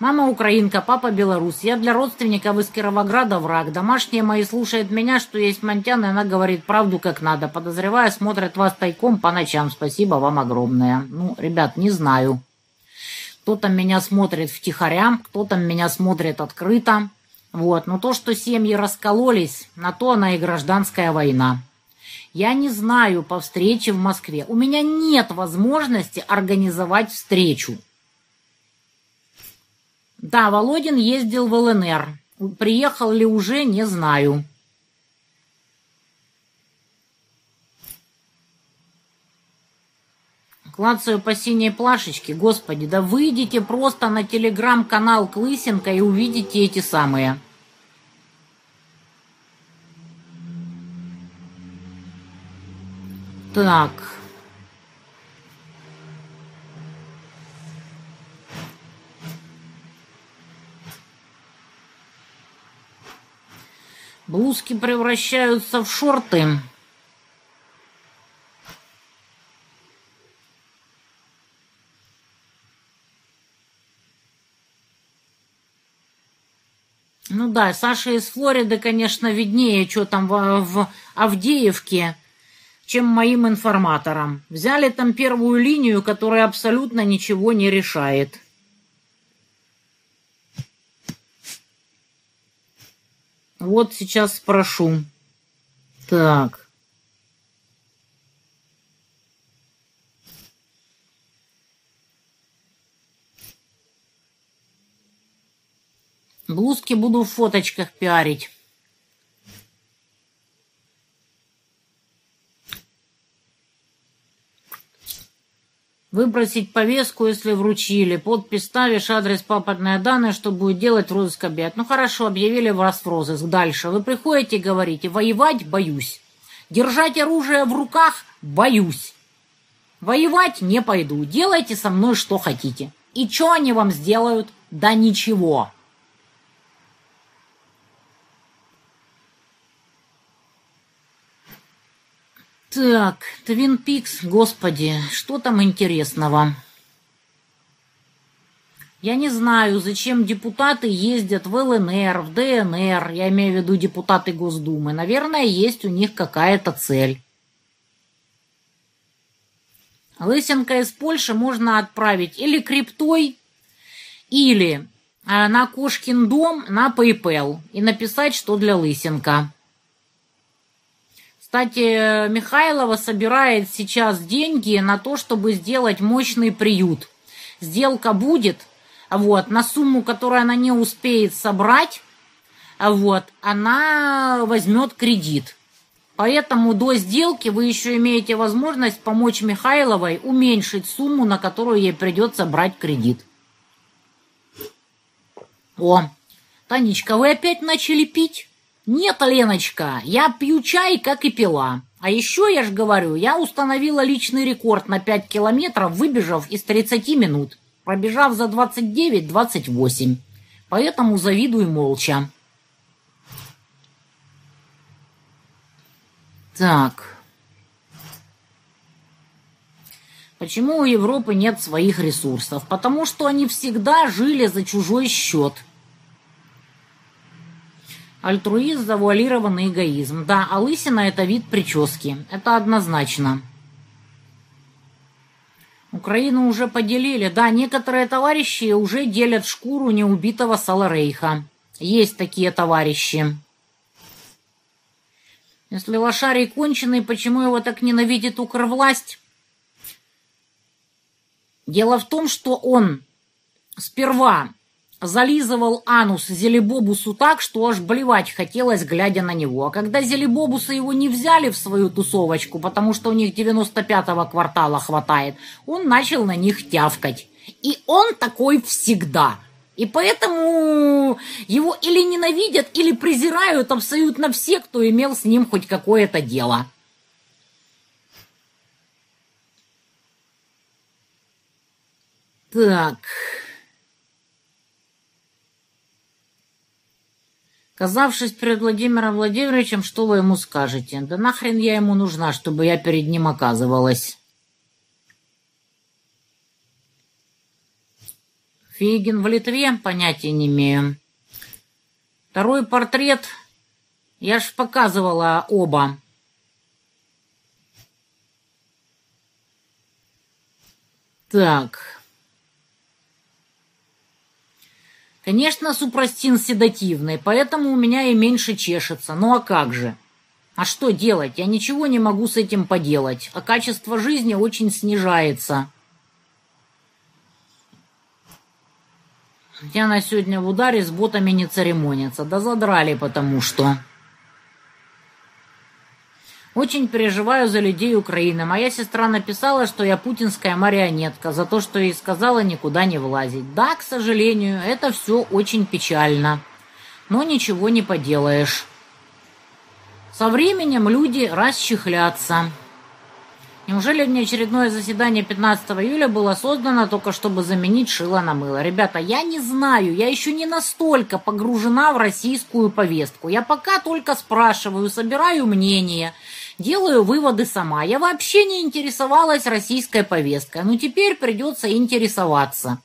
Мама украинка, папа белорус. Я для родственников из Кировограда враг. Домашние мои слушают меня, что есть Монтян, и она говорит правду как надо. Подозревая, смотрят вас тайком по ночам. Спасибо вам огромное. Ну, ребят, не знаю. Кто там меня смотрит втихаря, кто там меня смотрит открыто. Вот, но то, что семьи раскололись, на то она и гражданская война. Я не знаю по встрече в Москве. У меня нет возможности организовать встречу. Да, Володин ездил в ЛНР. Приехал ли уже, не знаю. Клацаю по синей плашечке. Господи, да выйдите просто на телеграм-канал Клысенко и увидите эти самые. Так. Блузки превращаются в шорты. Ну да, Саша из Флориды, конечно, виднее, что там в, в Авдеевке, чем моим информаторам. Взяли там первую линию, которая абсолютно ничего не решает. Вот сейчас спрошу. Так. Блузки буду в фоточках пиарить. Выбросить повестку, если вручили. Подпись ставишь, адрес, папорные данные, что будет делать розыск объект. Ну хорошо, объявили вас в розыск. Дальше. Вы приходите и говорите, воевать боюсь. Держать оружие в руках боюсь. Воевать не пойду. Делайте со мной что хотите. И что они вам сделают? Да ничего. Так, Твин Пикс, господи, что там интересного? Я не знаю, зачем депутаты ездят в ЛНР, в ДНР, я имею в виду депутаты Госдумы. Наверное, есть у них какая-то цель. Лысенко из Польши можно отправить или криптой, или э, на Кошкин дом на PayPal и написать, что для Лысенко. Кстати, Михайлова собирает сейчас деньги на то, чтобы сделать мощный приют. Сделка будет, вот, на сумму, которую она не успеет собрать, вот, она возьмет кредит. Поэтому до сделки вы еще имеете возможность помочь Михайловой уменьшить сумму, на которую ей придется брать кредит. О, Танечка, вы опять начали пить? «Нет, Леночка, я пью чай, как и пила. А еще, я же говорю, я установила личный рекорд на 5 километров, выбежав из 30 минут, пробежав за 29-28. Поэтому завидую молча». Так. Почему у Европы нет своих ресурсов? Потому что они всегда жили за чужой счет – Альтруизм – завуалированный эгоизм. Да, а лысина – это вид прически. Это однозначно. Украину уже поделили. Да, некоторые товарищи уже делят шкуру неубитого Саларейха. Есть такие товарищи. Если лошарий конченый, почему его так ненавидит Укрвласть? Дело в том, что он сперва зализывал анус Зелебобусу так, что аж блевать хотелось, глядя на него. А когда Зелебобуса его не взяли в свою тусовочку, потому что у них 95-го квартала хватает, он начал на них тявкать. И он такой всегда. И поэтому его или ненавидят, или презирают абсолютно все, кто имел с ним хоть какое-то дело. Так... Казавшись перед Владимиром Владимировичем, что вы ему скажете? Да нахрен я ему нужна, чтобы я перед ним оказывалась? Фейгин в Литве? Понятия не имею. Второй портрет. Я ж показывала оба. Так... Конечно, супрастин седативный, поэтому у меня и меньше чешется. Ну а как же? А что делать? Я ничего не могу с этим поделать, а качество жизни очень снижается. Я на сегодня в ударе с ботами не церемонятся. Да задрали потому что... Очень переживаю за людей Украины. Моя сестра написала, что я путинская марионетка, за то, что ей сказала никуда не влазить. Да, к сожалению, это все очень печально. Но ничего не поделаешь. Со временем люди расчехлятся. Неужели внеочередное заседание 15 июля было создано только чтобы заменить шило на мыло? Ребята, я не знаю, я еще не настолько погружена в российскую повестку. Я пока только спрашиваю, собираю мнение, делаю выводы сама. Я вообще не интересовалась российской повесткой, но теперь придется интересоваться.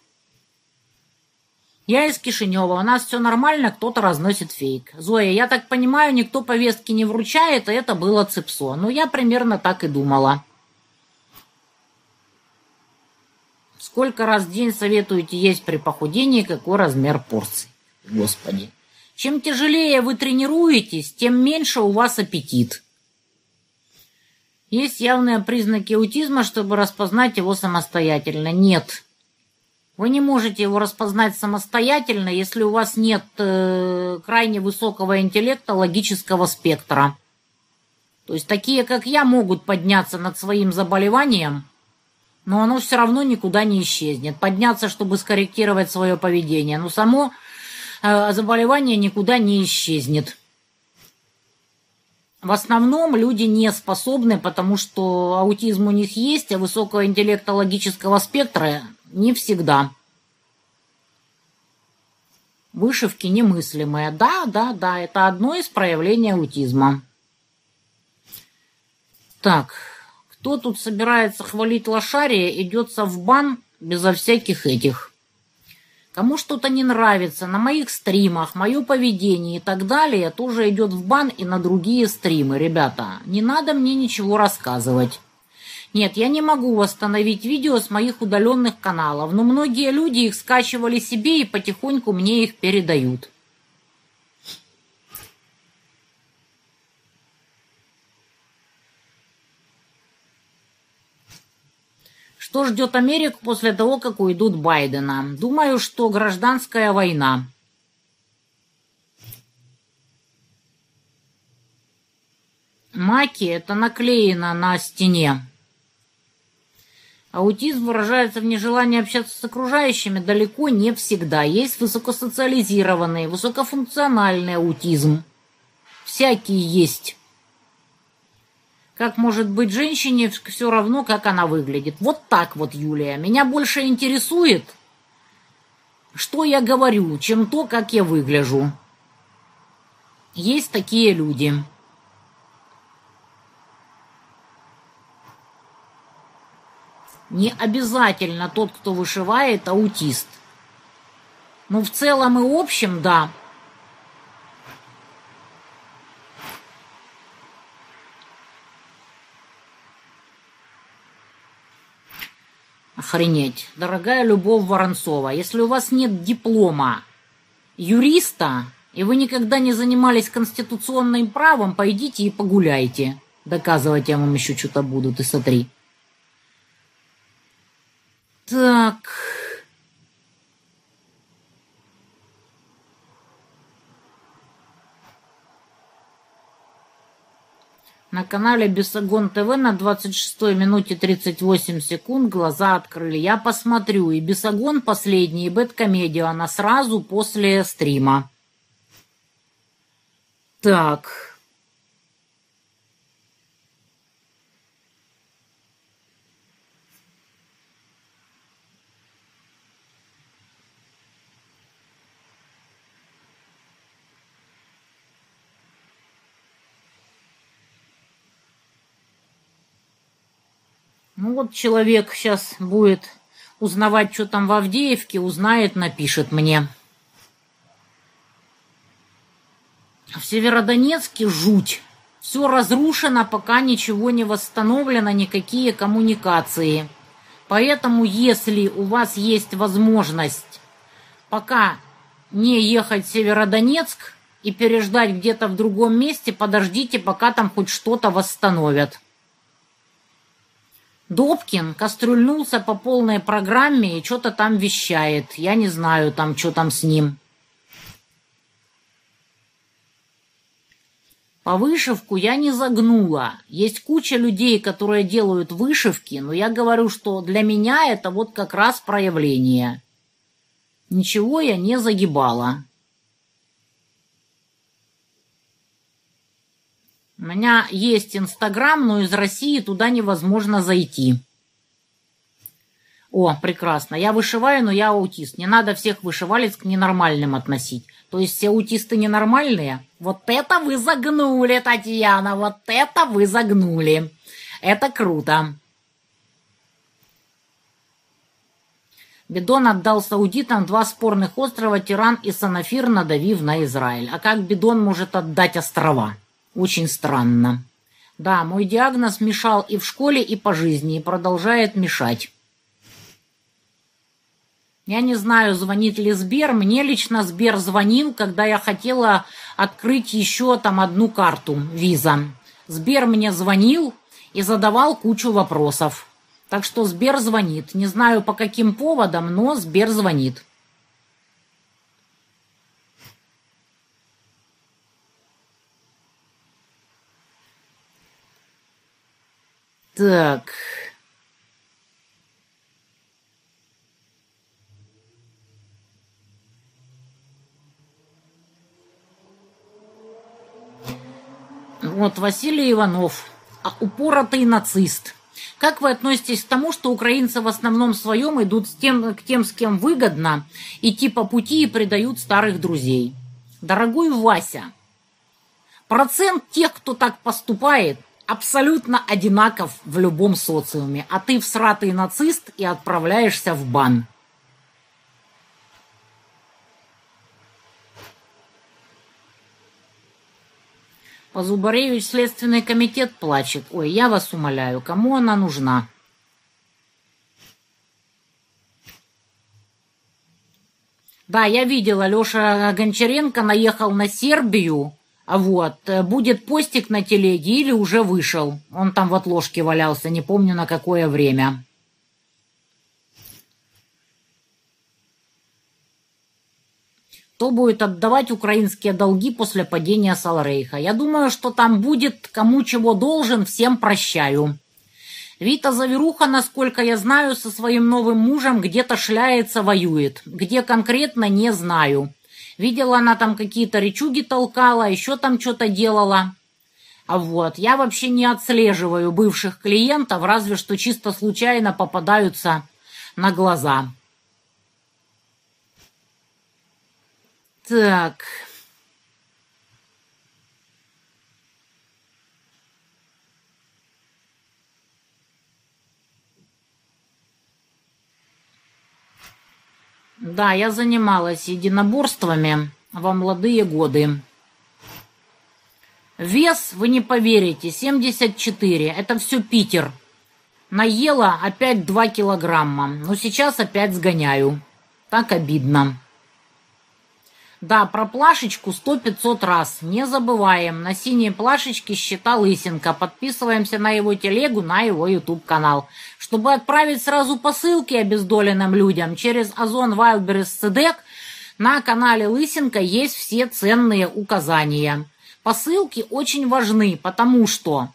Я из Кишинева, у нас все нормально, кто-то разносит фейк. Зоя, я так понимаю, никто повестки не вручает, и это было цепсо. Ну, я примерно так и думала. Сколько раз в день советуете есть при похудении, какой размер порций? Господи. Чем тяжелее вы тренируетесь, тем меньше у вас аппетит. Есть явные признаки аутизма, чтобы распознать его самостоятельно? Нет. Вы не можете его распознать самостоятельно, если у вас нет э, крайне высокого интеллекта логического спектра. То есть такие, как я, могут подняться над своим заболеванием – но оно все равно никуда не исчезнет. Подняться, чтобы скорректировать свое поведение, но само э, заболевание никуда не исчезнет. В основном люди не способны, потому что аутизм у них есть, а высокого интеллекта логического спектра не всегда. Вышивки немыслимые. Да, да, да, это одно из проявлений аутизма. Так, кто тут собирается хвалить лошария, идется в бан безо всяких этих. Кому что-то не нравится на моих стримах, мое поведение и так далее, тоже идет в бан и на другие стримы, ребята. Не надо мне ничего рассказывать. Нет, я не могу восстановить видео с моих удаленных каналов, но многие люди их скачивали себе и потихоньку мне их передают. Что ждет Америку после того, как уйдут Байдена? Думаю, что гражданская война. Маки – это наклеено на стене. Аутизм выражается в нежелании общаться с окружающими далеко не всегда. Есть высокосоциализированный, высокофункциональный аутизм. Всякие есть. Как может быть женщине все равно, как она выглядит? Вот так вот, Юлия. Меня больше интересует, что я говорю, чем то, как я выгляжу. Есть такие люди. Не обязательно тот, кто вышивает, аутист. Но в целом и общем, да. Охренеть. Дорогая Любовь Воронцова, если у вас нет диплома юриста, и вы никогда не занимались конституционным правом, пойдите и погуляйте. Доказывать я вам еще что-то буду, ты смотри. Так... На канале Бесогон ТВ на 26 минуте 38 секунд глаза открыли. Я посмотрю. И Бесогон последний, и Бэткомедию. Она сразу после стрима. Так... Ну вот человек сейчас будет узнавать, что там в Авдеевке, узнает, напишет мне. В Северодонецке жуть. Все разрушено, пока ничего не восстановлено, никакие коммуникации. Поэтому, если у вас есть возможность пока не ехать в Северодонецк и переждать где-то в другом месте, подождите, пока там хоть что-то восстановят. Добкин кастрюльнулся по полной программе и что-то там вещает. Я не знаю там, что там с ним. По вышивку я не загнула. Есть куча людей, которые делают вышивки, но я говорю, что для меня это вот как раз проявление. Ничего я не загибала. У меня есть Инстаграм, но из России туда невозможно зайти. О, прекрасно. Я вышиваю, но я аутист. Не надо всех вышивалец к ненормальным относить. То есть все аутисты ненормальные? Вот это вы загнули, Татьяна, вот это вы загнули. Это круто. Бедон отдал саудитам два спорных острова Тиран и Санафир, надавив на Израиль. А как Бедон может отдать острова? Очень странно. Да, мой диагноз мешал и в школе, и по жизни, и продолжает мешать. Я не знаю, звонит ли Сбер. Мне лично Сбер звонил, когда я хотела открыть еще там одну карту виза. Сбер мне звонил и задавал кучу вопросов. Так что Сбер звонит. Не знаю по каким поводам, но Сбер звонит. Так... Вот Василий Иванов, а упоротый нацист. Как вы относитесь к тому, что украинцы в основном своем идут с тем, к тем, с кем выгодно, идти по пути и предают старых друзей? Дорогой Вася, процент тех, кто так поступает, абсолютно одинаков в любом социуме, а ты всратый нацист и отправляешься в бан. Позубаревич следственный комитет плачет. Ой, я вас умоляю, кому она нужна? Да, я видела, Леша Гончаренко наехал на Сербию. А вот, э, будет постик на телеге или уже вышел. Он там в отложке валялся, не помню на какое время. Кто будет отдавать украинские долги после падения Салрейха? Я думаю, что там будет кому чего должен, всем прощаю. Вита Заверуха, насколько я знаю, со своим новым мужем где-то шляется, воюет. Где конкретно, не знаю. Видела она там какие-то речуги толкала, еще там что-то делала. А вот, я вообще не отслеживаю бывших клиентов, разве что чисто случайно попадаются на глаза. Так. Да, я занималась единоборствами во молодые годы. Вес, вы не поверите, 74. Это все Питер. Наела опять 2 килограмма. Но сейчас опять сгоняю. Так обидно. Да, про плашечку сто-пятьсот раз. Не забываем. На синей плашечке счета Лысенко. Подписываемся на его телегу, на его YouTube-канал. Чтобы отправить сразу посылки обездоленным людям через Озон Wildberries Цедек, на канале Лысенко есть все ценные указания. Посылки очень важны, потому что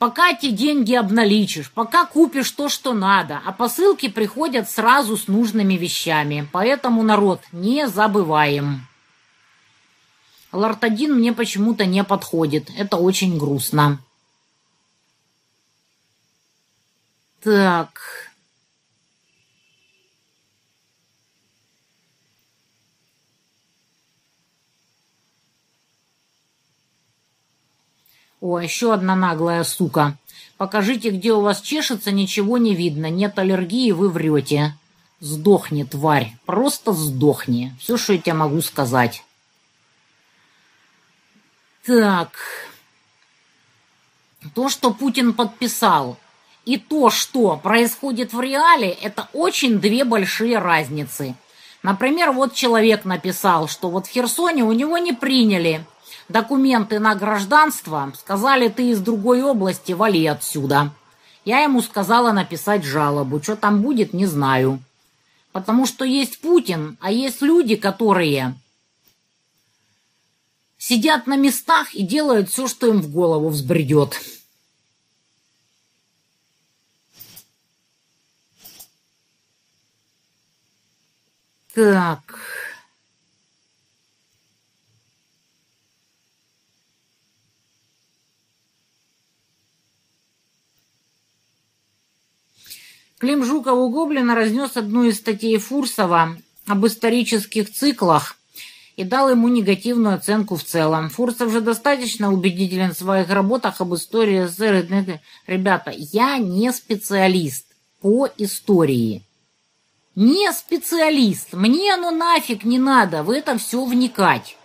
пока эти деньги обналичишь, пока купишь то, что надо, а посылки приходят сразу с нужными вещами. Поэтому, народ, не забываем. Лартадин мне почему-то не подходит. Это очень грустно. Так... О, еще одна наглая сука. Покажите, где у вас чешется, ничего не видно. Нет аллергии, вы врете. Сдохни, тварь. Просто сдохни. Все, что я тебе могу сказать. Так. То, что Путин подписал, и то, что происходит в реале, это очень две большие разницы. Например, вот человек написал, что вот в Херсоне у него не приняли документы на гражданство, сказали, ты из другой области, вали отсюда. Я ему сказала написать жалобу. Что там будет, не знаю. Потому что есть Путин, а есть люди, которые сидят на местах и делают все, что им в голову взбредет. Так. Клим Жуков у Гоблина разнес одну из статей Фурсова об исторических циклах и дал ему негативную оценку в целом. Фурсов же достаточно убедителен в своих работах об истории СССР. Ребята, я не специалист по истории. Не специалист. Мне оно нафиг не надо в это все вникать.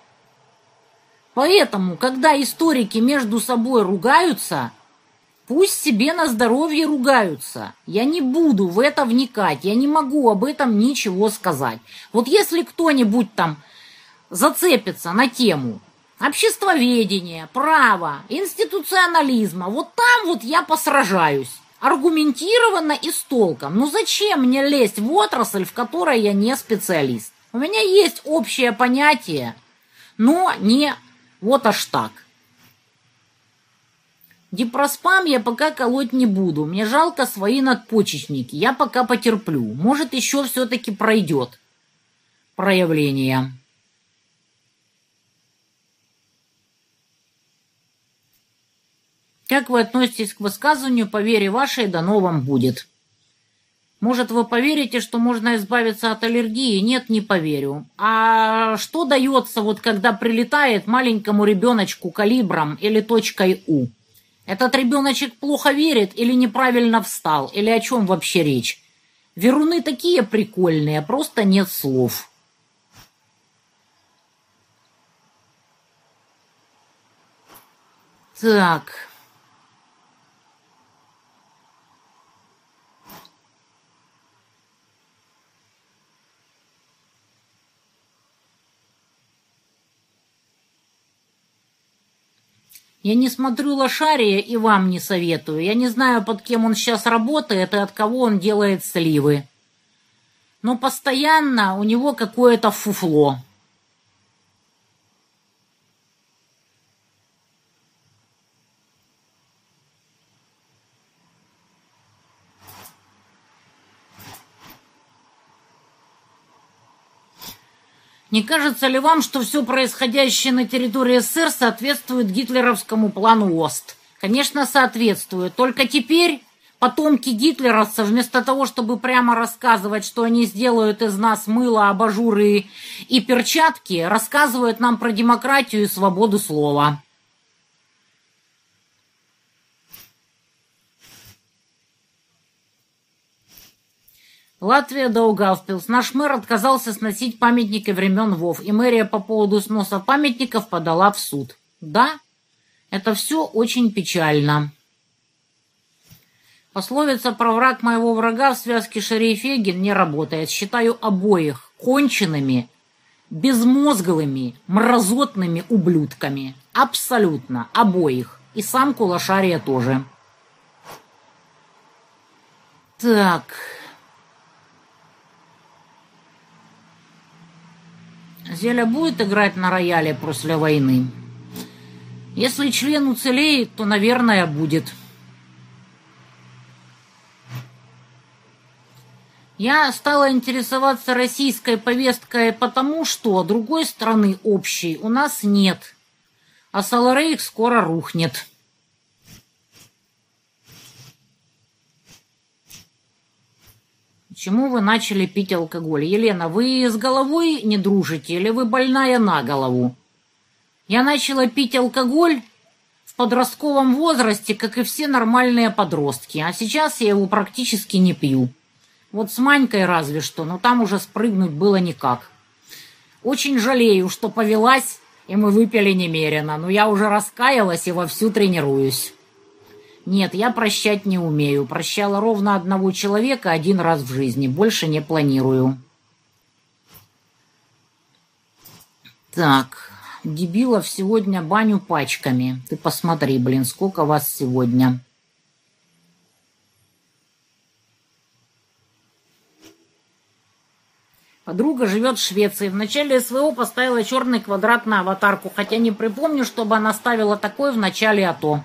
Поэтому, когда историки между собой ругаются, Пусть себе на здоровье ругаются. Я не буду в это вникать, я не могу об этом ничего сказать. Вот если кто-нибудь там зацепится на тему обществоведения, права, институционализма, вот там вот я посражаюсь. Аргументированно и с толком. Ну зачем мне лезть в отрасль, в которой я не специалист? У меня есть общее понятие, но не вот аж так. Дипроспам я пока колоть не буду. Мне жалко свои надпочечники. Я пока потерплю. Может, еще все-таки пройдет. Проявление. Как вы относитесь к высказыванию «по вере вашей дано вам будет»? Может, вы поверите, что можно избавиться от аллергии? Нет, не поверю. А что дается, вот когда прилетает маленькому ребеночку калибром или точкой У? Этот ребеночек плохо верит или неправильно встал, или о чем вообще речь? Веруны такие прикольные, просто нет слов. Так... Я не смотрю «Лошария» и вам не советую. Я не знаю, под кем он сейчас работает и от кого он делает сливы. Но постоянно у него какое-то фуфло. Не кажется ли вам, что все происходящее на территории СССР соответствует гитлеровскому плану ОСТ? Конечно, соответствует. Только теперь потомки гитлеровцев, вместо того, чтобы прямо рассказывать, что они сделают из нас мыло, абажуры и перчатки, рассказывают нам про демократию и свободу слова. Латвия Даугавпилс. Наш мэр отказался сносить памятники времен ВОВ, и мэрия по поводу сноса памятников подала в суд. Да, это все очень печально. Пословица про враг моего врага в связке Шерифегин не работает. Считаю обоих конченными, безмозглыми, мразотными ублюдками. Абсолютно. Обоих. И сам Кулашария тоже. Так... Зеля будет играть на рояле после войны? Если член уцелеет, то, наверное, будет. Я стала интересоваться российской повесткой потому, что другой страны общей у нас нет, а Саларейх скоро рухнет. Почему вы начали пить алкоголь? Елена, вы с головой не дружите или вы больная на голову? Я начала пить алкоголь в подростковом возрасте, как и все нормальные подростки, а сейчас я его практически не пью. Вот с Манькой разве что, но там уже спрыгнуть было никак. Очень жалею, что повелась, и мы выпили немерено, но я уже раскаялась и вовсю тренируюсь. Нет, я прощать не умею. Прощала ровно одного человека один раз в жизни. Больше не планирую. Так, дебилов сегодня баню пачками. Ты посмотри, блин, сколько вас сегодня. Подруга живет в Швеции. В начале СВО поставила черный квадрат на аватарку, хотя не припомню, чтобы она ставила такой в начале АТО.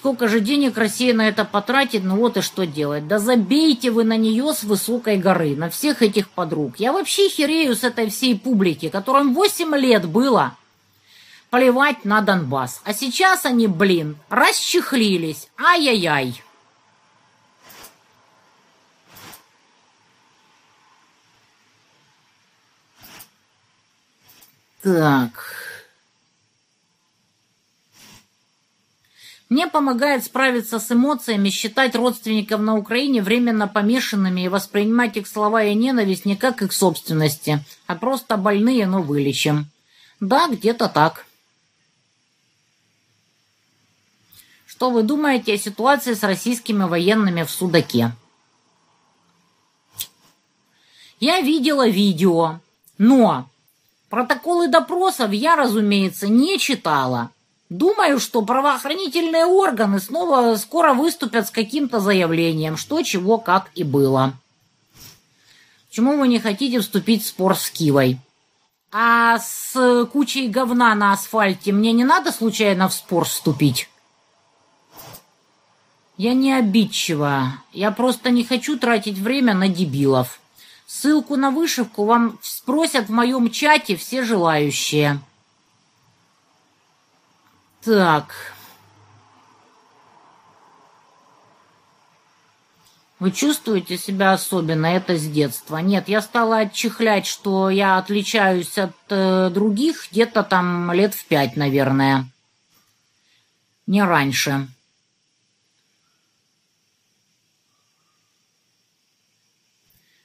Сколько же денег Россия на это потратит, ну вот и что делать. Да забейте вы на нее с высокой горы, на всех этих подруг. Я вообще херею с этой всей публики, которым 8 лет было плевать на Донбасс. А сейчас они, блин, расчехлились. Ай-яй-яй. Так. Мне помогает справиться с эмоциями, считать родственников на Украине временно помешанными и воспринимать их слова и ненависть не как их собственности, а просто больные, но вылечим. Да, где-то так. Что вы думаете о ситуации с российскими военными в Судаке? Я видела видео, но Протоколы допросов я, разумеется, не читала. Думаю, что правоохранительные органы снова скоро выступят с каким-то заявлением, что, чего, как и было. Почему вы не хотите вступить в спор с Кивой? А с кучей говна на асфальте мне не надо случайно в спор вступить? Я не обидчива. Я просто не хочу тратить время на дебилов. Ссылку на вышивку вам спросят в моем чате все желающие. Так. Вы чувствуете себя особенно? Это с детства. Нет, я стала отчихлять, что я отличаюсь от э, других где-то там лет в пять, наверное. Не раньше.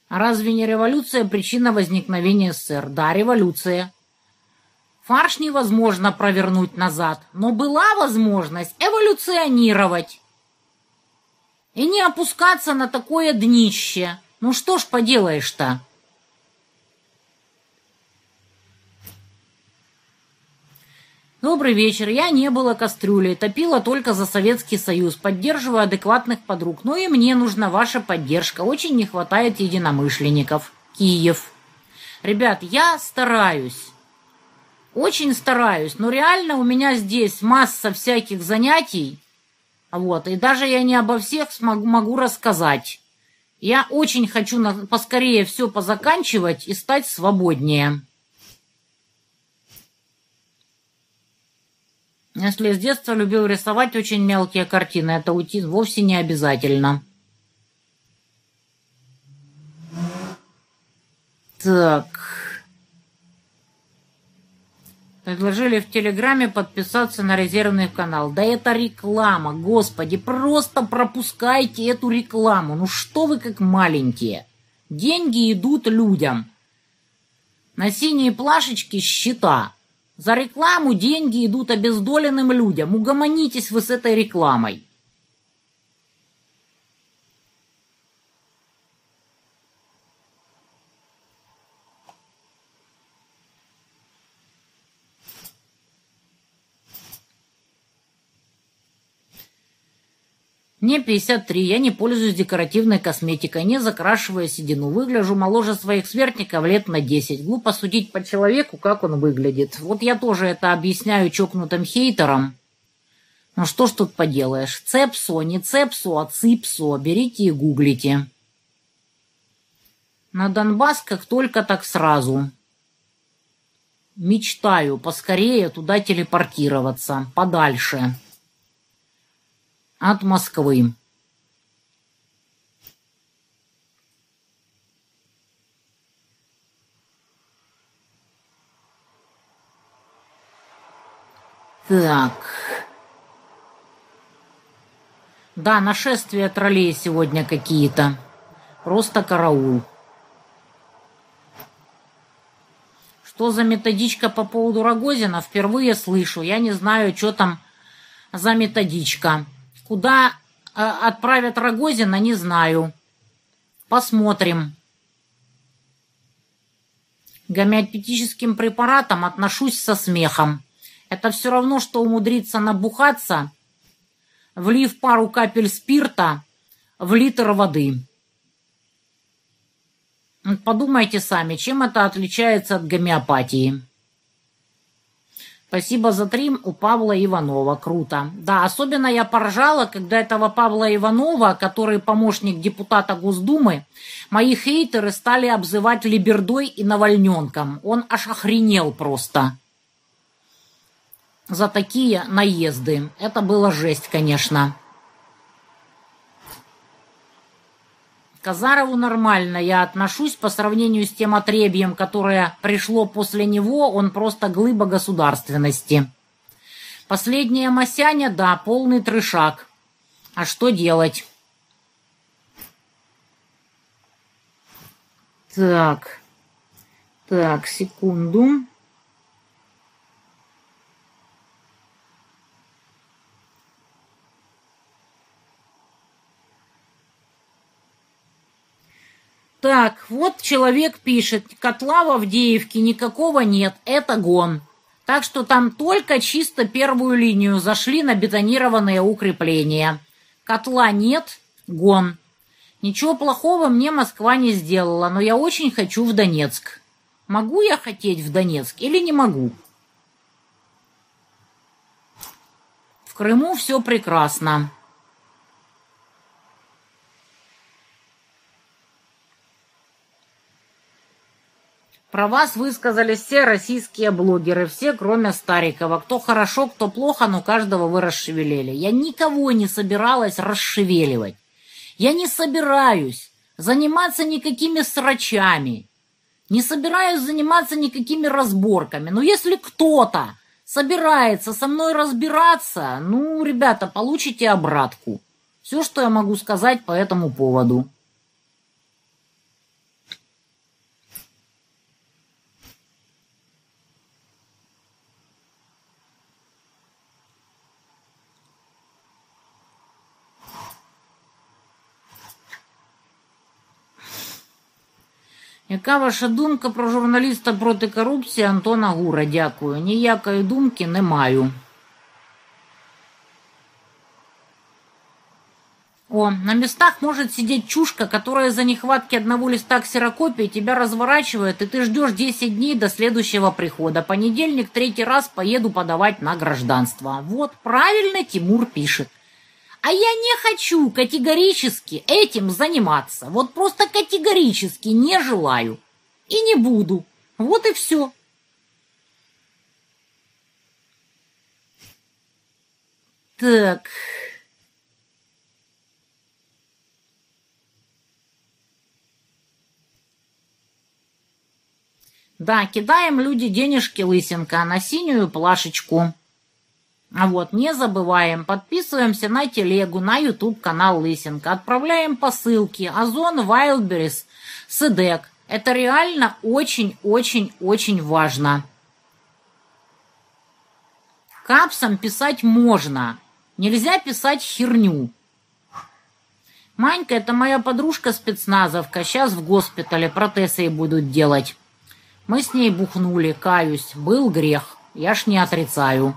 А разве не революция причина возникновения СССР? Да, революция. Фарш невозможно провернуть назад, но была возможность эволюционировать. И не опускаться на такое днище. Ну что ж поделаешь-то? Добрый вечер. Я не была кастрюлей, топила только за Советский Союз, поддерживаю адекватных подруг. Но и мне нужна ваша поддержка. Очень не хватает единомышленников. Киев. Ребят, я стараюсь. Очень стараюсь, но реально у меня здесь масса всяких занятий. Вот, и даже я не обо всех смогу, могу рассказать. Я очень хочу на, поскорее все позаканчивать и стать свободнее. Если с детства любил рисовать очень мелкие картины, это уйти вовсе не обязательно. Так. Предложили в Телеграме подписаться на резервный канал. Да это реклама, господи, просто пропускайте эту рекламу. Ну что вы как маленькие. Деньги идут людям. На синие плашечки счета. За рекламу деньги идут обездоленным людям. Угомонитесь вы с этой рекламой. Мне 53, я не пользуюсь декоративной косметикой, не закрашивая седину. Выгляжу моложе своих сверстников лет на 10. Глупо судить по человеку, как он выглядит. Вот я тоже это объясняю чокнутым хейтерам. Ну что ж тут поделаешь. Цепсо, не цепсо, а ципсо. Берите и гуглите. На Донбасс как только так сразу. Мечтаю поскорее туда телепортироваться, подальше от Москвы. Так. Да, нашествия троллей сегодня какие-то. Просто караул. Что за методичка по поводу Рогозина? Впервые слышу. Я не знаю, что там за методичка. Куда э, отправят Рогозина, не знаю. Посмотрим. К гомеопатическим препаратам отношусь со смехом. Это все равно, что умудриться набухаться, влив пару капель спирта в литр воды. Подумайте сами, чем это отличается от гомеопатии. Спасибо за трим у Павла Иванова. Круто. Да, особенно я поржала, когда этого Павла Иванова, который помощник депутата Госдумы, мои хейтеры стали обзывать либердой и навальненком. Он аж охренел просто. За такие наезды. Это было жесть, конечно. Казарову нормально я отношусь по сравнению с тем отребьем, которое пришло после него, он просто глыба государственности. Последняя Масяня, да, полный трешак. А что делать? Так, так, секунду. Так, вот человек пишет, котла в Авдеевке никакого нет, это гон. Так что там только чисто первую линию зашли на бетонированные укрепления. Котла нет, гон. Ничего плохого мне Москва не сделала, но я очень хочу в Донецк. Могу я хотеть в Донецк или не могу? В Крыму все прекрасно. Про вас высказались все российские блогеры, все, кроме Старикова. Кто хорошо, кто плохо, но каждого вы расшевелили. Я никого не собиралась расшевеливать. Я не собираюсь заниматься никакими срачами. Не собираюсь заниматься никакими разборками. Но если кто-то собирается со мной разбираться, ну, ребята, получите обратку. Все, что я могу сказать по этому поводу. Яка ваша думка про журналіста проти корупції Антона Гура? Дякую. Ніякої думки не маю. О, на местах может сидеть чушка, которая за нехватки одного листа ксерокопии тебя разворачивает, и ты ждешь 10 дней до следующего прихода. Понедельник, третий раз поеду подавать на гражданство. Вот, правильно Тимур пишет. А я не хочу категорически этим заниматься. Вот просто категорически не желаю. И не буду. Вот и все. Так. Да, кидаем люди денежки лысинка на синюю плашечку. А вот, не забываем, подписываемся на телегу, на YouTube канал Лысенко, отправляем посылки, Озон, Wildberries, Сидек. Это реально очень-очень-очень важно. Капсом писать можно, нельзя писать херню. Манька – это моя подружка-спецназовка, сейчас в госпитале протезы ей будут делать. Мы с ней бухнули, каюсь, был грех, я ж не отрицаю.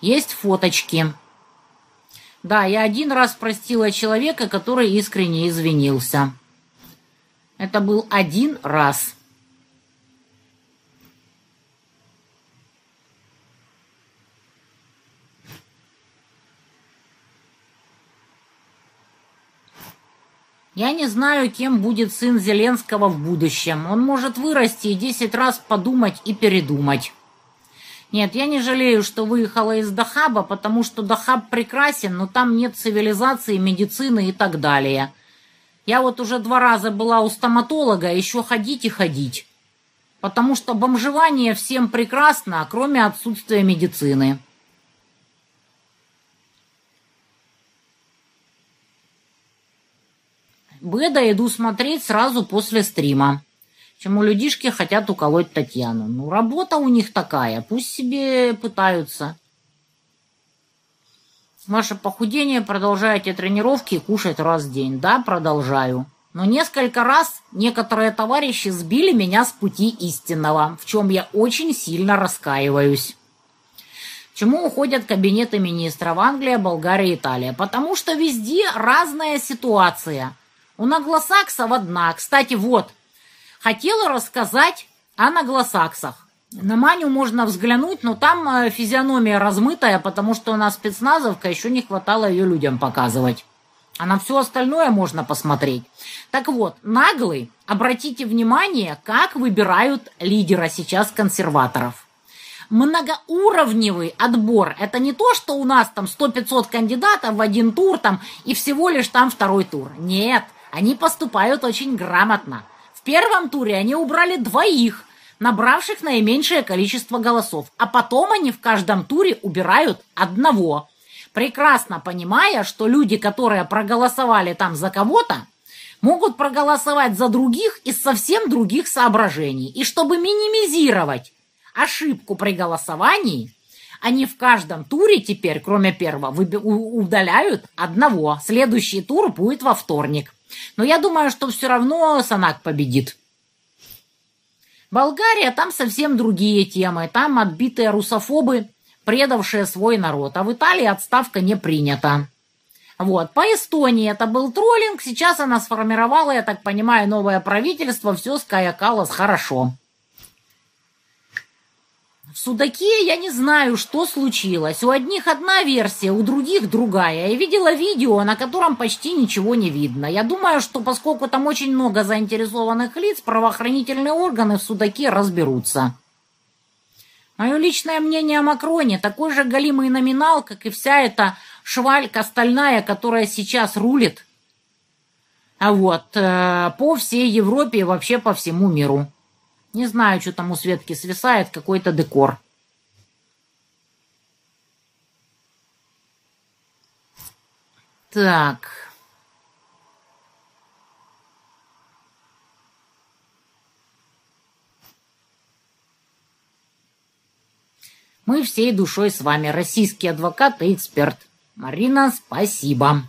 Есть фоточки. Да, я один раз простила человека, который искренне извинился. Это был один раз. Я не знаю, кем будет сын Зеленского в будущем. Он может вырасти и десять раз подумать и передумать. Нет, я не жалею, что выехала из Дахаба, потому что Дахаб прекрасен, но там нет цивилизации, медицины и так далее. Я вот уже два раза была у стоматолога, еще ходить и ходить. Потому что бомжевание всем прекрасно, кроме отсутствия медицины. Беда иду смотреть сразу после стрима чему людишки хотят уколоть Татьяну. Ну, работа у них такая, пусть себе пытаются. Ваше похудение, продолжаете тренировки кушать раз в день. Да, продолжаю. Но несколько раз некоторые товарищи сбили меня с пути истинного, в чем я очень сильно раскаиваюсь. Чему уходят кабинеты министров Англия, Болгария, Италия? Потому что везде разная ситуация. У наглосаксов одна. Кстати, вот, хотела рассказать о наглосаксах. На Маню можно взглянуть, но там э, физиономия размытая, потому что она спецназовка, еще не хватало ее людям показывать. А на все остальное можно посмотреть. Так вот, наглый, обратите внимание, как выбирают лидера сейчас консерваторов. Многоуровневый отбор. Это не то, что у нас там 100-500 кандидатов в один тур там и всего лишь там второй тур. Нет, они поступают очень грамотно. Первом туре они убрали двоих, набравших наименьшее количество голосов, а потом они в каждом туре убирают одного – прекрасно понимая, что люди, которые проголосовали там за кого-то, могут проголосовать за других из совсем других соображений. И чтобы минимизировать ошибку при голосовании, они в каждом туре теперь, кроме первого, удаляют одного. Следующий тур будет во вторник. Но я думаю, что все равно Санак победит. Болгария, там совсем другие темы. Там отбитые русофобы предавшие свой народ, а в Италии отставка не принята. Вот, по Эстонии это был троллинг, сейчас она сформировала, я так понимаю, новое правительство, все скаякалось хорошо. Судаке я не знаю, что случилось. У одних одна версия, у других другая. Я видела видео, на котором почти ничего не видно. Я думаю, что поскольку там очень много заинтересованных лиц, правоохранительные органы в Судаке разберутся. Мое личное мнение о Макроне такой же галимый номинал, как и вся эта швалька стальная, которая сейчас рулит. А вот э, по всей Европе и вообще по всему миру. Не знаю, что там у Светки свисает, какой-то декор. Так. Мы всей душой с вами, российский адвокат и эксперт. Марина, спасибо.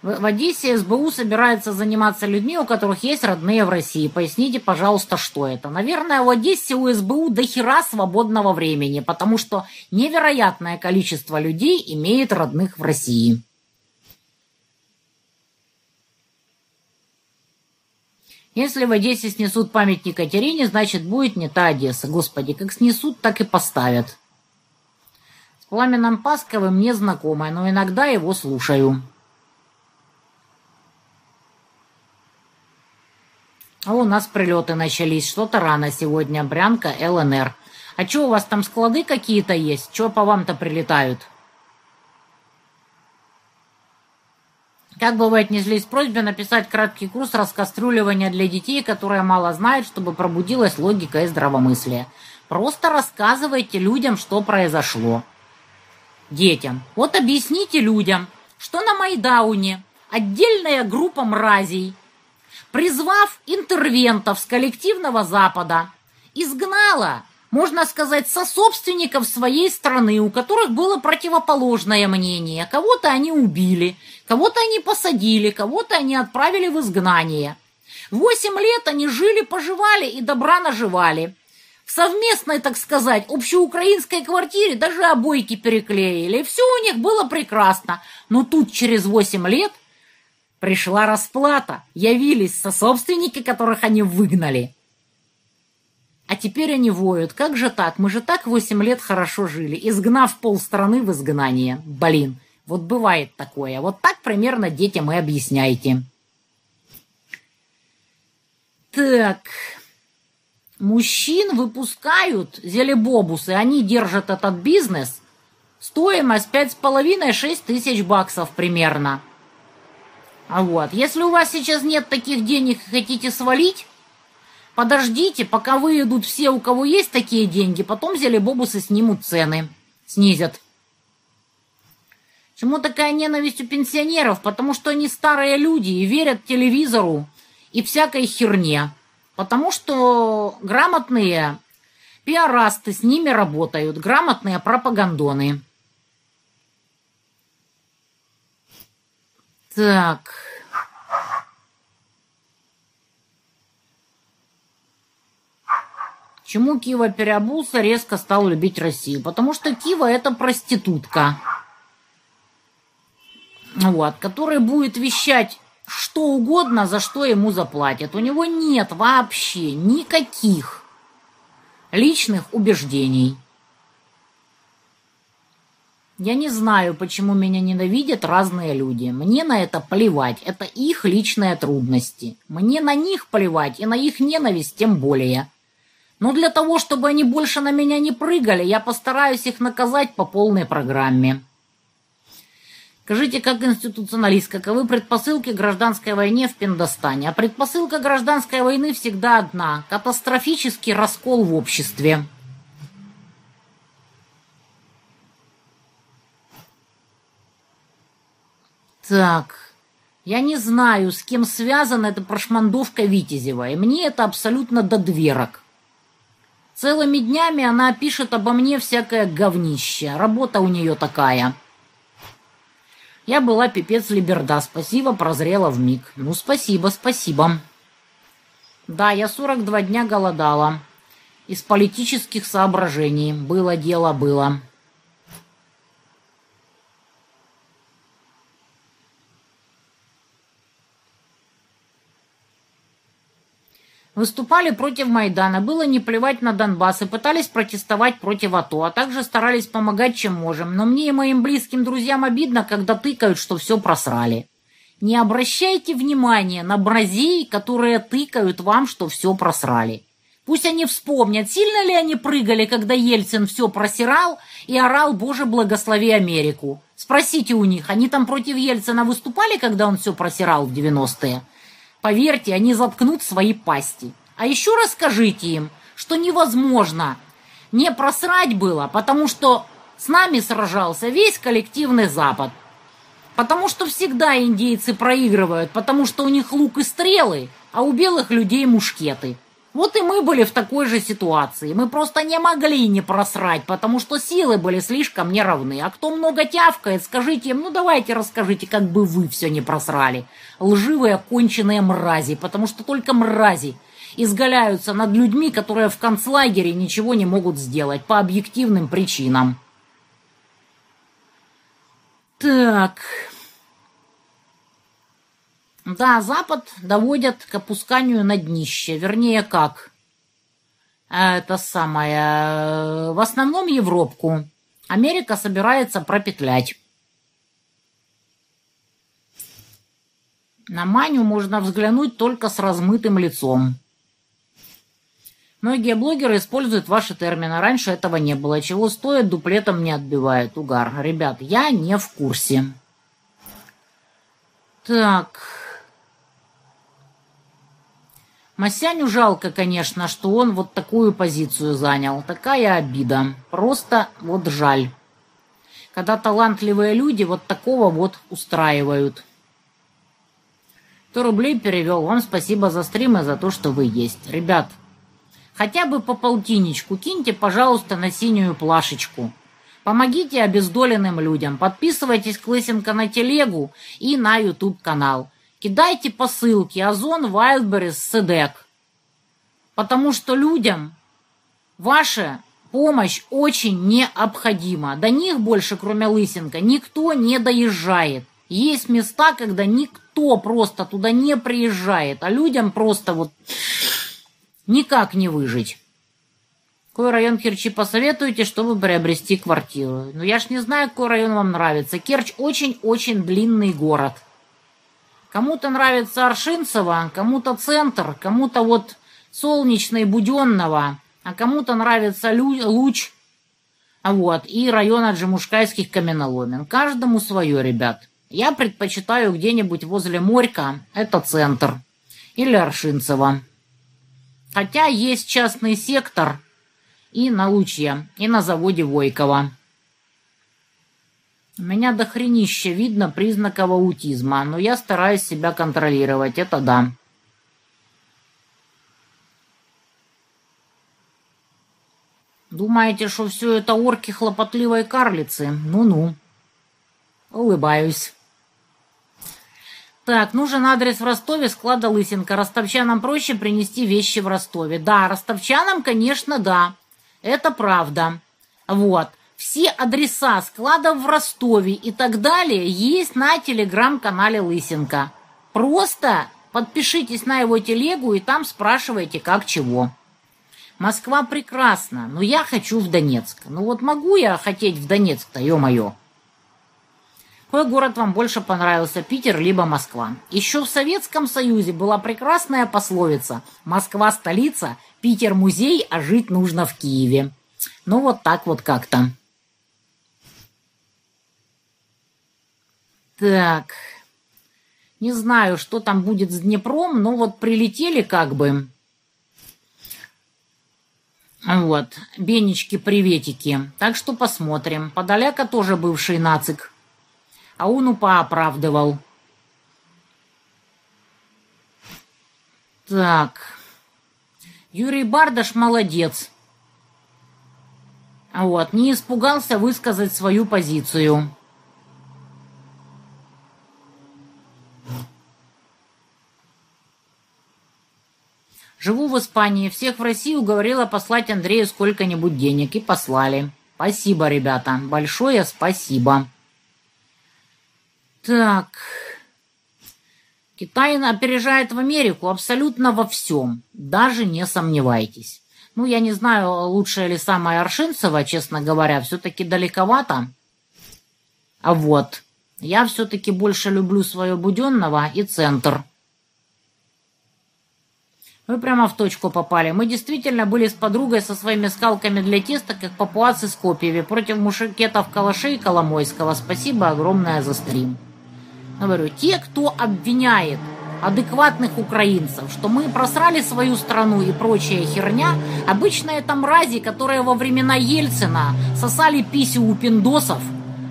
В, Одессе СБУ собирается заниматься людьми, у которых есть родные в России. Поясните, пожалуйста, что это. Наверное, в Одессе у СБУ до хера свободного времени, потому что невероятное количество людей имеет родных в России. Если в Одессе снесут памятник Катерине, значит, будет не та Одесса. Господи, как снесут, так и поставят. С Пламеном Пасковым не знакома, но иногда его слушаю. А у нас прилеты начались. Что-то рано сегодня. Брянка, ЛНР. А что, у вас там склады какие-то есть? Что по вам-то прилетают? Как бы вы отнеслись к просьбе написать краткий курс раскастрюливания для детей, которые мало знают, чтобы пробудилась логика и здравомыслие? Просто рассказывайте людям, что произошло. Детям. Вот объясните людям, что на Майдауне отдельная группа мразей, призвав интервентов с коллективного Запада, изгнала можно сказать, сособственников своей страны, у которых было противоположное мнение. Кого-то они убили, кого-то они посадили, кого-то они отправили в изгнание. Восемь лет они жили-поживали и добра наживали. В совместной, так сказать, общеукраинской квартире даже обойки переклеили. Все у них было прекрасно. Но тут через восемь лет пришла расплата. Явились сособственники, которых они выгнали. А теперь они воют. Как же так? Мы же так восемь лет хорошо жили, изгнав полстраны в изгнание. Блин, вот бывает такое. Вот так примерно детям и объясняйте. Так, мужчин выпускают зелебобусы, они держат этот бизнес. Стоимость пять с половиной-шесть тысяч баксов примерно. А вот, если у вас сейчас нет таких денег и хотите свалить, Подождите, пока выйдут все, у кого есть такие деньги, потом зелебобусы снимут цены, снизят. Чему такая ненависть у пенсионеров? Потому что они старые люди и верят телевизору и всякой херне. Потому что грамотные пиарасты с ними работают, грамотные пропагандоны. Так... Чему Кива переобулся, резко стал любить Россию? Потому что Кива это проститутка. Вот, которая будет вещать что угодно, за что ему заплатят. У него нет вообще никаких личных убеждений. Я не знаю, почему меня ненавидят разные люди. Мне на это плевать. Это их личные трудности. Мне на них плевать и на их ненависть тем более. Но для того, чтобы они больше на меня не прыгали, я постараюсь их наказать по полной программе. Скажите, как институционалист, каковы предпосылки гражданской войне в Пиндостане? А предпосылка гражданской войны всегда одна – катастрофический раскол в обществе. Так, я не знаю, с кем связана эта прошмандовка Витязева, и мне это абсолютно до дверок. Целыми днями она пишет обо мне всякое говнище. Работа у нее такая. Я была пипец либерда. Спасибо, прозрела в миг. Ну, спасибо, спасибо. Да, я 42 дня голодала. Из политических соображений. Было дело, было. Выступали против Майдана, было не плевать на Донбасс и пытались протестовать против АТО, а также старались помогать, чем можем. Но мне и моим близким друзьям обидно, когда тыкают, что все просрали. Не обращайте внимания на бразей, которые тыкают вам, что все просрали. Пусть они вспомнят, сильно ли они прыгали, когда Ельцин все просирал и орал «Боже, благослови Америку». Спросите у них, они там против Ельцина выступали, когда он все просирал в 90-е? Поверьте, они заткнут свои пасти. А еще расскажите им, что невозможно не просрать было, потому что с нами сражался весь коллективный Запад. Потому что всегда индейцы проигрывают, потому что у них лук и стрелы, а у белых людей мушкеты. Вот и мы были в такой же ситуации. Мы просто не могли не просрать, потому что силы были слишком неравны. А кто много тявкает, скажите им, ну давайте расскажите, как бы вы все не просрали. Лживые оконченные мрази, потому что только мрази изгаляются над людьми, которые в концлагере ничего не могут сделать по объективным причинам. Так... Да, Запад доводят к опусканию на днище. Вернее, как? Это самое... В основном Европку. Америка собирается пропетлять. На Маню можно взглянуть только с размытым лицом. Многие блогеры используют ваши термины. Раньше этого не было. Чего стоит, дуплетом не отбивает. Угар. Ребят, я не в курсе. Так... Масяню жалко, конечно, что он вот такую позицию занял. Такая обида. Просто вот жаль. Когда талантливые люди вот такого вот устраивают. 100 рублей перевел. Вам спасибо за стрим и за то, что вы есть. Ребят, хотя бы по полтинничку киньте, пожалуйста, на синюю плашечку. Помогите обездоленным людям. Подписывайтесь к Лысенко на телегу и на YouTube канал. Кидайте посылки Озон, Вайлдберрис, Седек. Потому что людям ваша помощь очень необходима. До них больше, кроме Лысенко, никто не доезжает. Есть места, когда никто просто туда не приезжает, а людям просто вот никак не выжить. Какой район Керчи посоветуете, чтобы приобрести квартиру? Ну, я ж не знаю, какой район вам нравится. Керчь очень-очень длинный город. Кому-то нравится Аршинцево, кому-то центр, кому-то вот солнечный Буденного, а кому-то нравится Луч, вот, и район Аджимушкайских каменоломен. Каждому свое, ребят. Я предпочитаю где-нибудь возле Морька, это центр, или Аршинцево. Хотя есть частный сектор и на Лучье, и на заводе Войкова. Меня до хренища видно признаков аутизма, но я стараюсь себя контролировать, это да. Думаете, что все это орки хлопотливой карлицы? Ну-ну. Улыбаюсь. Так, нужен адрес в Ростове, склада Лысенко. Ростовчанам проще принести вещи в Ростове. Да, ростовчанам, конечно, да. Это правда. Вот все адреса складов в Ростове и так далее есть на телеграм-канале Лысенко. Просто подпишитесь на его телегу и там спрашивайте, как чего. Москва прекрасна, но я хочу в Донецк. Ну вот могу я хотеть в Донецк-то, ё-моё. Какой город вам больше понравился, Питер либо Москва? Еще в Советском Союзе была прекрасная пословица «Москва – столица, Питер – музей, а жить нужно в Киеве». Ну вот так вот как-то. Так. Не знаю, что там будет с Днепром, но вот прилетели как бы. Вот, Бенечки-приветики. Так что посмотрим. Подоляка тоже бывший нацик. А он упа оправдывал. Так. Юрий Бардаш молодец. Вот, не испугался высказать свою позицию. Живу в Испании, всех в России уговорила послать Андрею сколько-нибудь денег, и послали. Спасибо, ребята, большое спасибо. Так. Китай опережает в Америку абсолютно во всем, даже не сомневайтесь. Ну, я не знаю, лучшая ли самая Аршинцева, честно говоря, все-таки далековато. А вот, я все-таки больше люблю свое Буденного и Центр. Вы прямо в точку попали. Мы действительно были с подругой со своими скалками для теста, как папуасы с копьями, против мушкетов Калашей Коломойского. Спасибо огромное за стрим. Говорю, те, кто обвиняет адекватных украинцев, что мы просрали свою страну и прочая херня, обычно это мрази, которые во времена Ельцина сосали писю у пиндосов,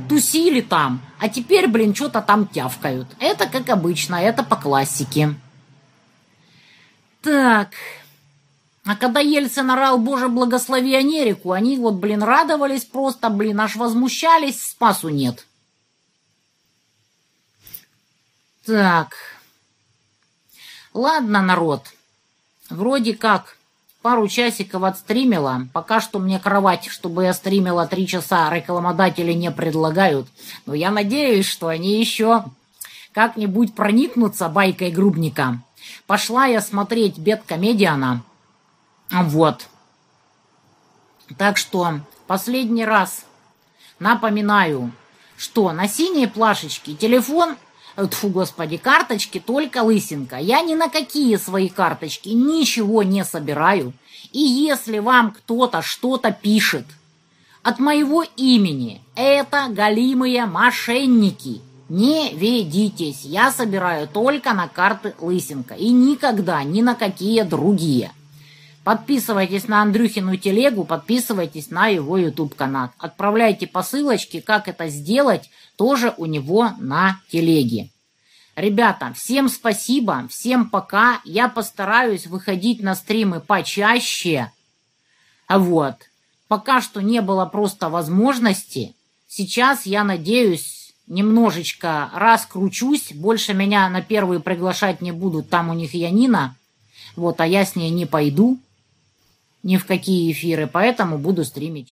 тусили там, а теперь, блин, что-то там тявкают. Это как обычно, это по классике. Так. А когда Ельцин орал «Боже, благослови Америку», они вот, блин, радовались просто, блин, аж возмущались, спасу нет. Так. Ладно, народ. Вроде как пару часиков отстримила. Пока что мне кровать, чтобы я стримила три часа, рекламодатели не предлагают. Но я надеюсь, что они еще как-нибудь проникнутся байкой грубника. Пошла я смотреть Беткомедиана. Вот. Так что последний раз напоминаю, что на синей плашечке телефон, тьфу, господи, карточки только лысинка. Я ни на какие свои карточки ничего не собираю. И если вам кто-то что-то пишет от моего имени, это галимые мошенники – не ведитесь, я собираю только на карты Лысенко и никогда ни на какие другие. Подписывайтесь на Андрюхину телегу, подписывайтесь на его YouTube канал. Отправляйте посылочки, как это сделать, тоже у него на телеге. Ребята, всем спасибо, всем пока. Я постараюсь выходить на стримы почаще. Вот. Пока что не было просто возможности. Сейчас я надеюсь немножечко раскручусь, больше меня на первые приглашать не будут, там у них Янина, вот, а я с ней не пойду ни в какие эфиры, поэтому буду стримить.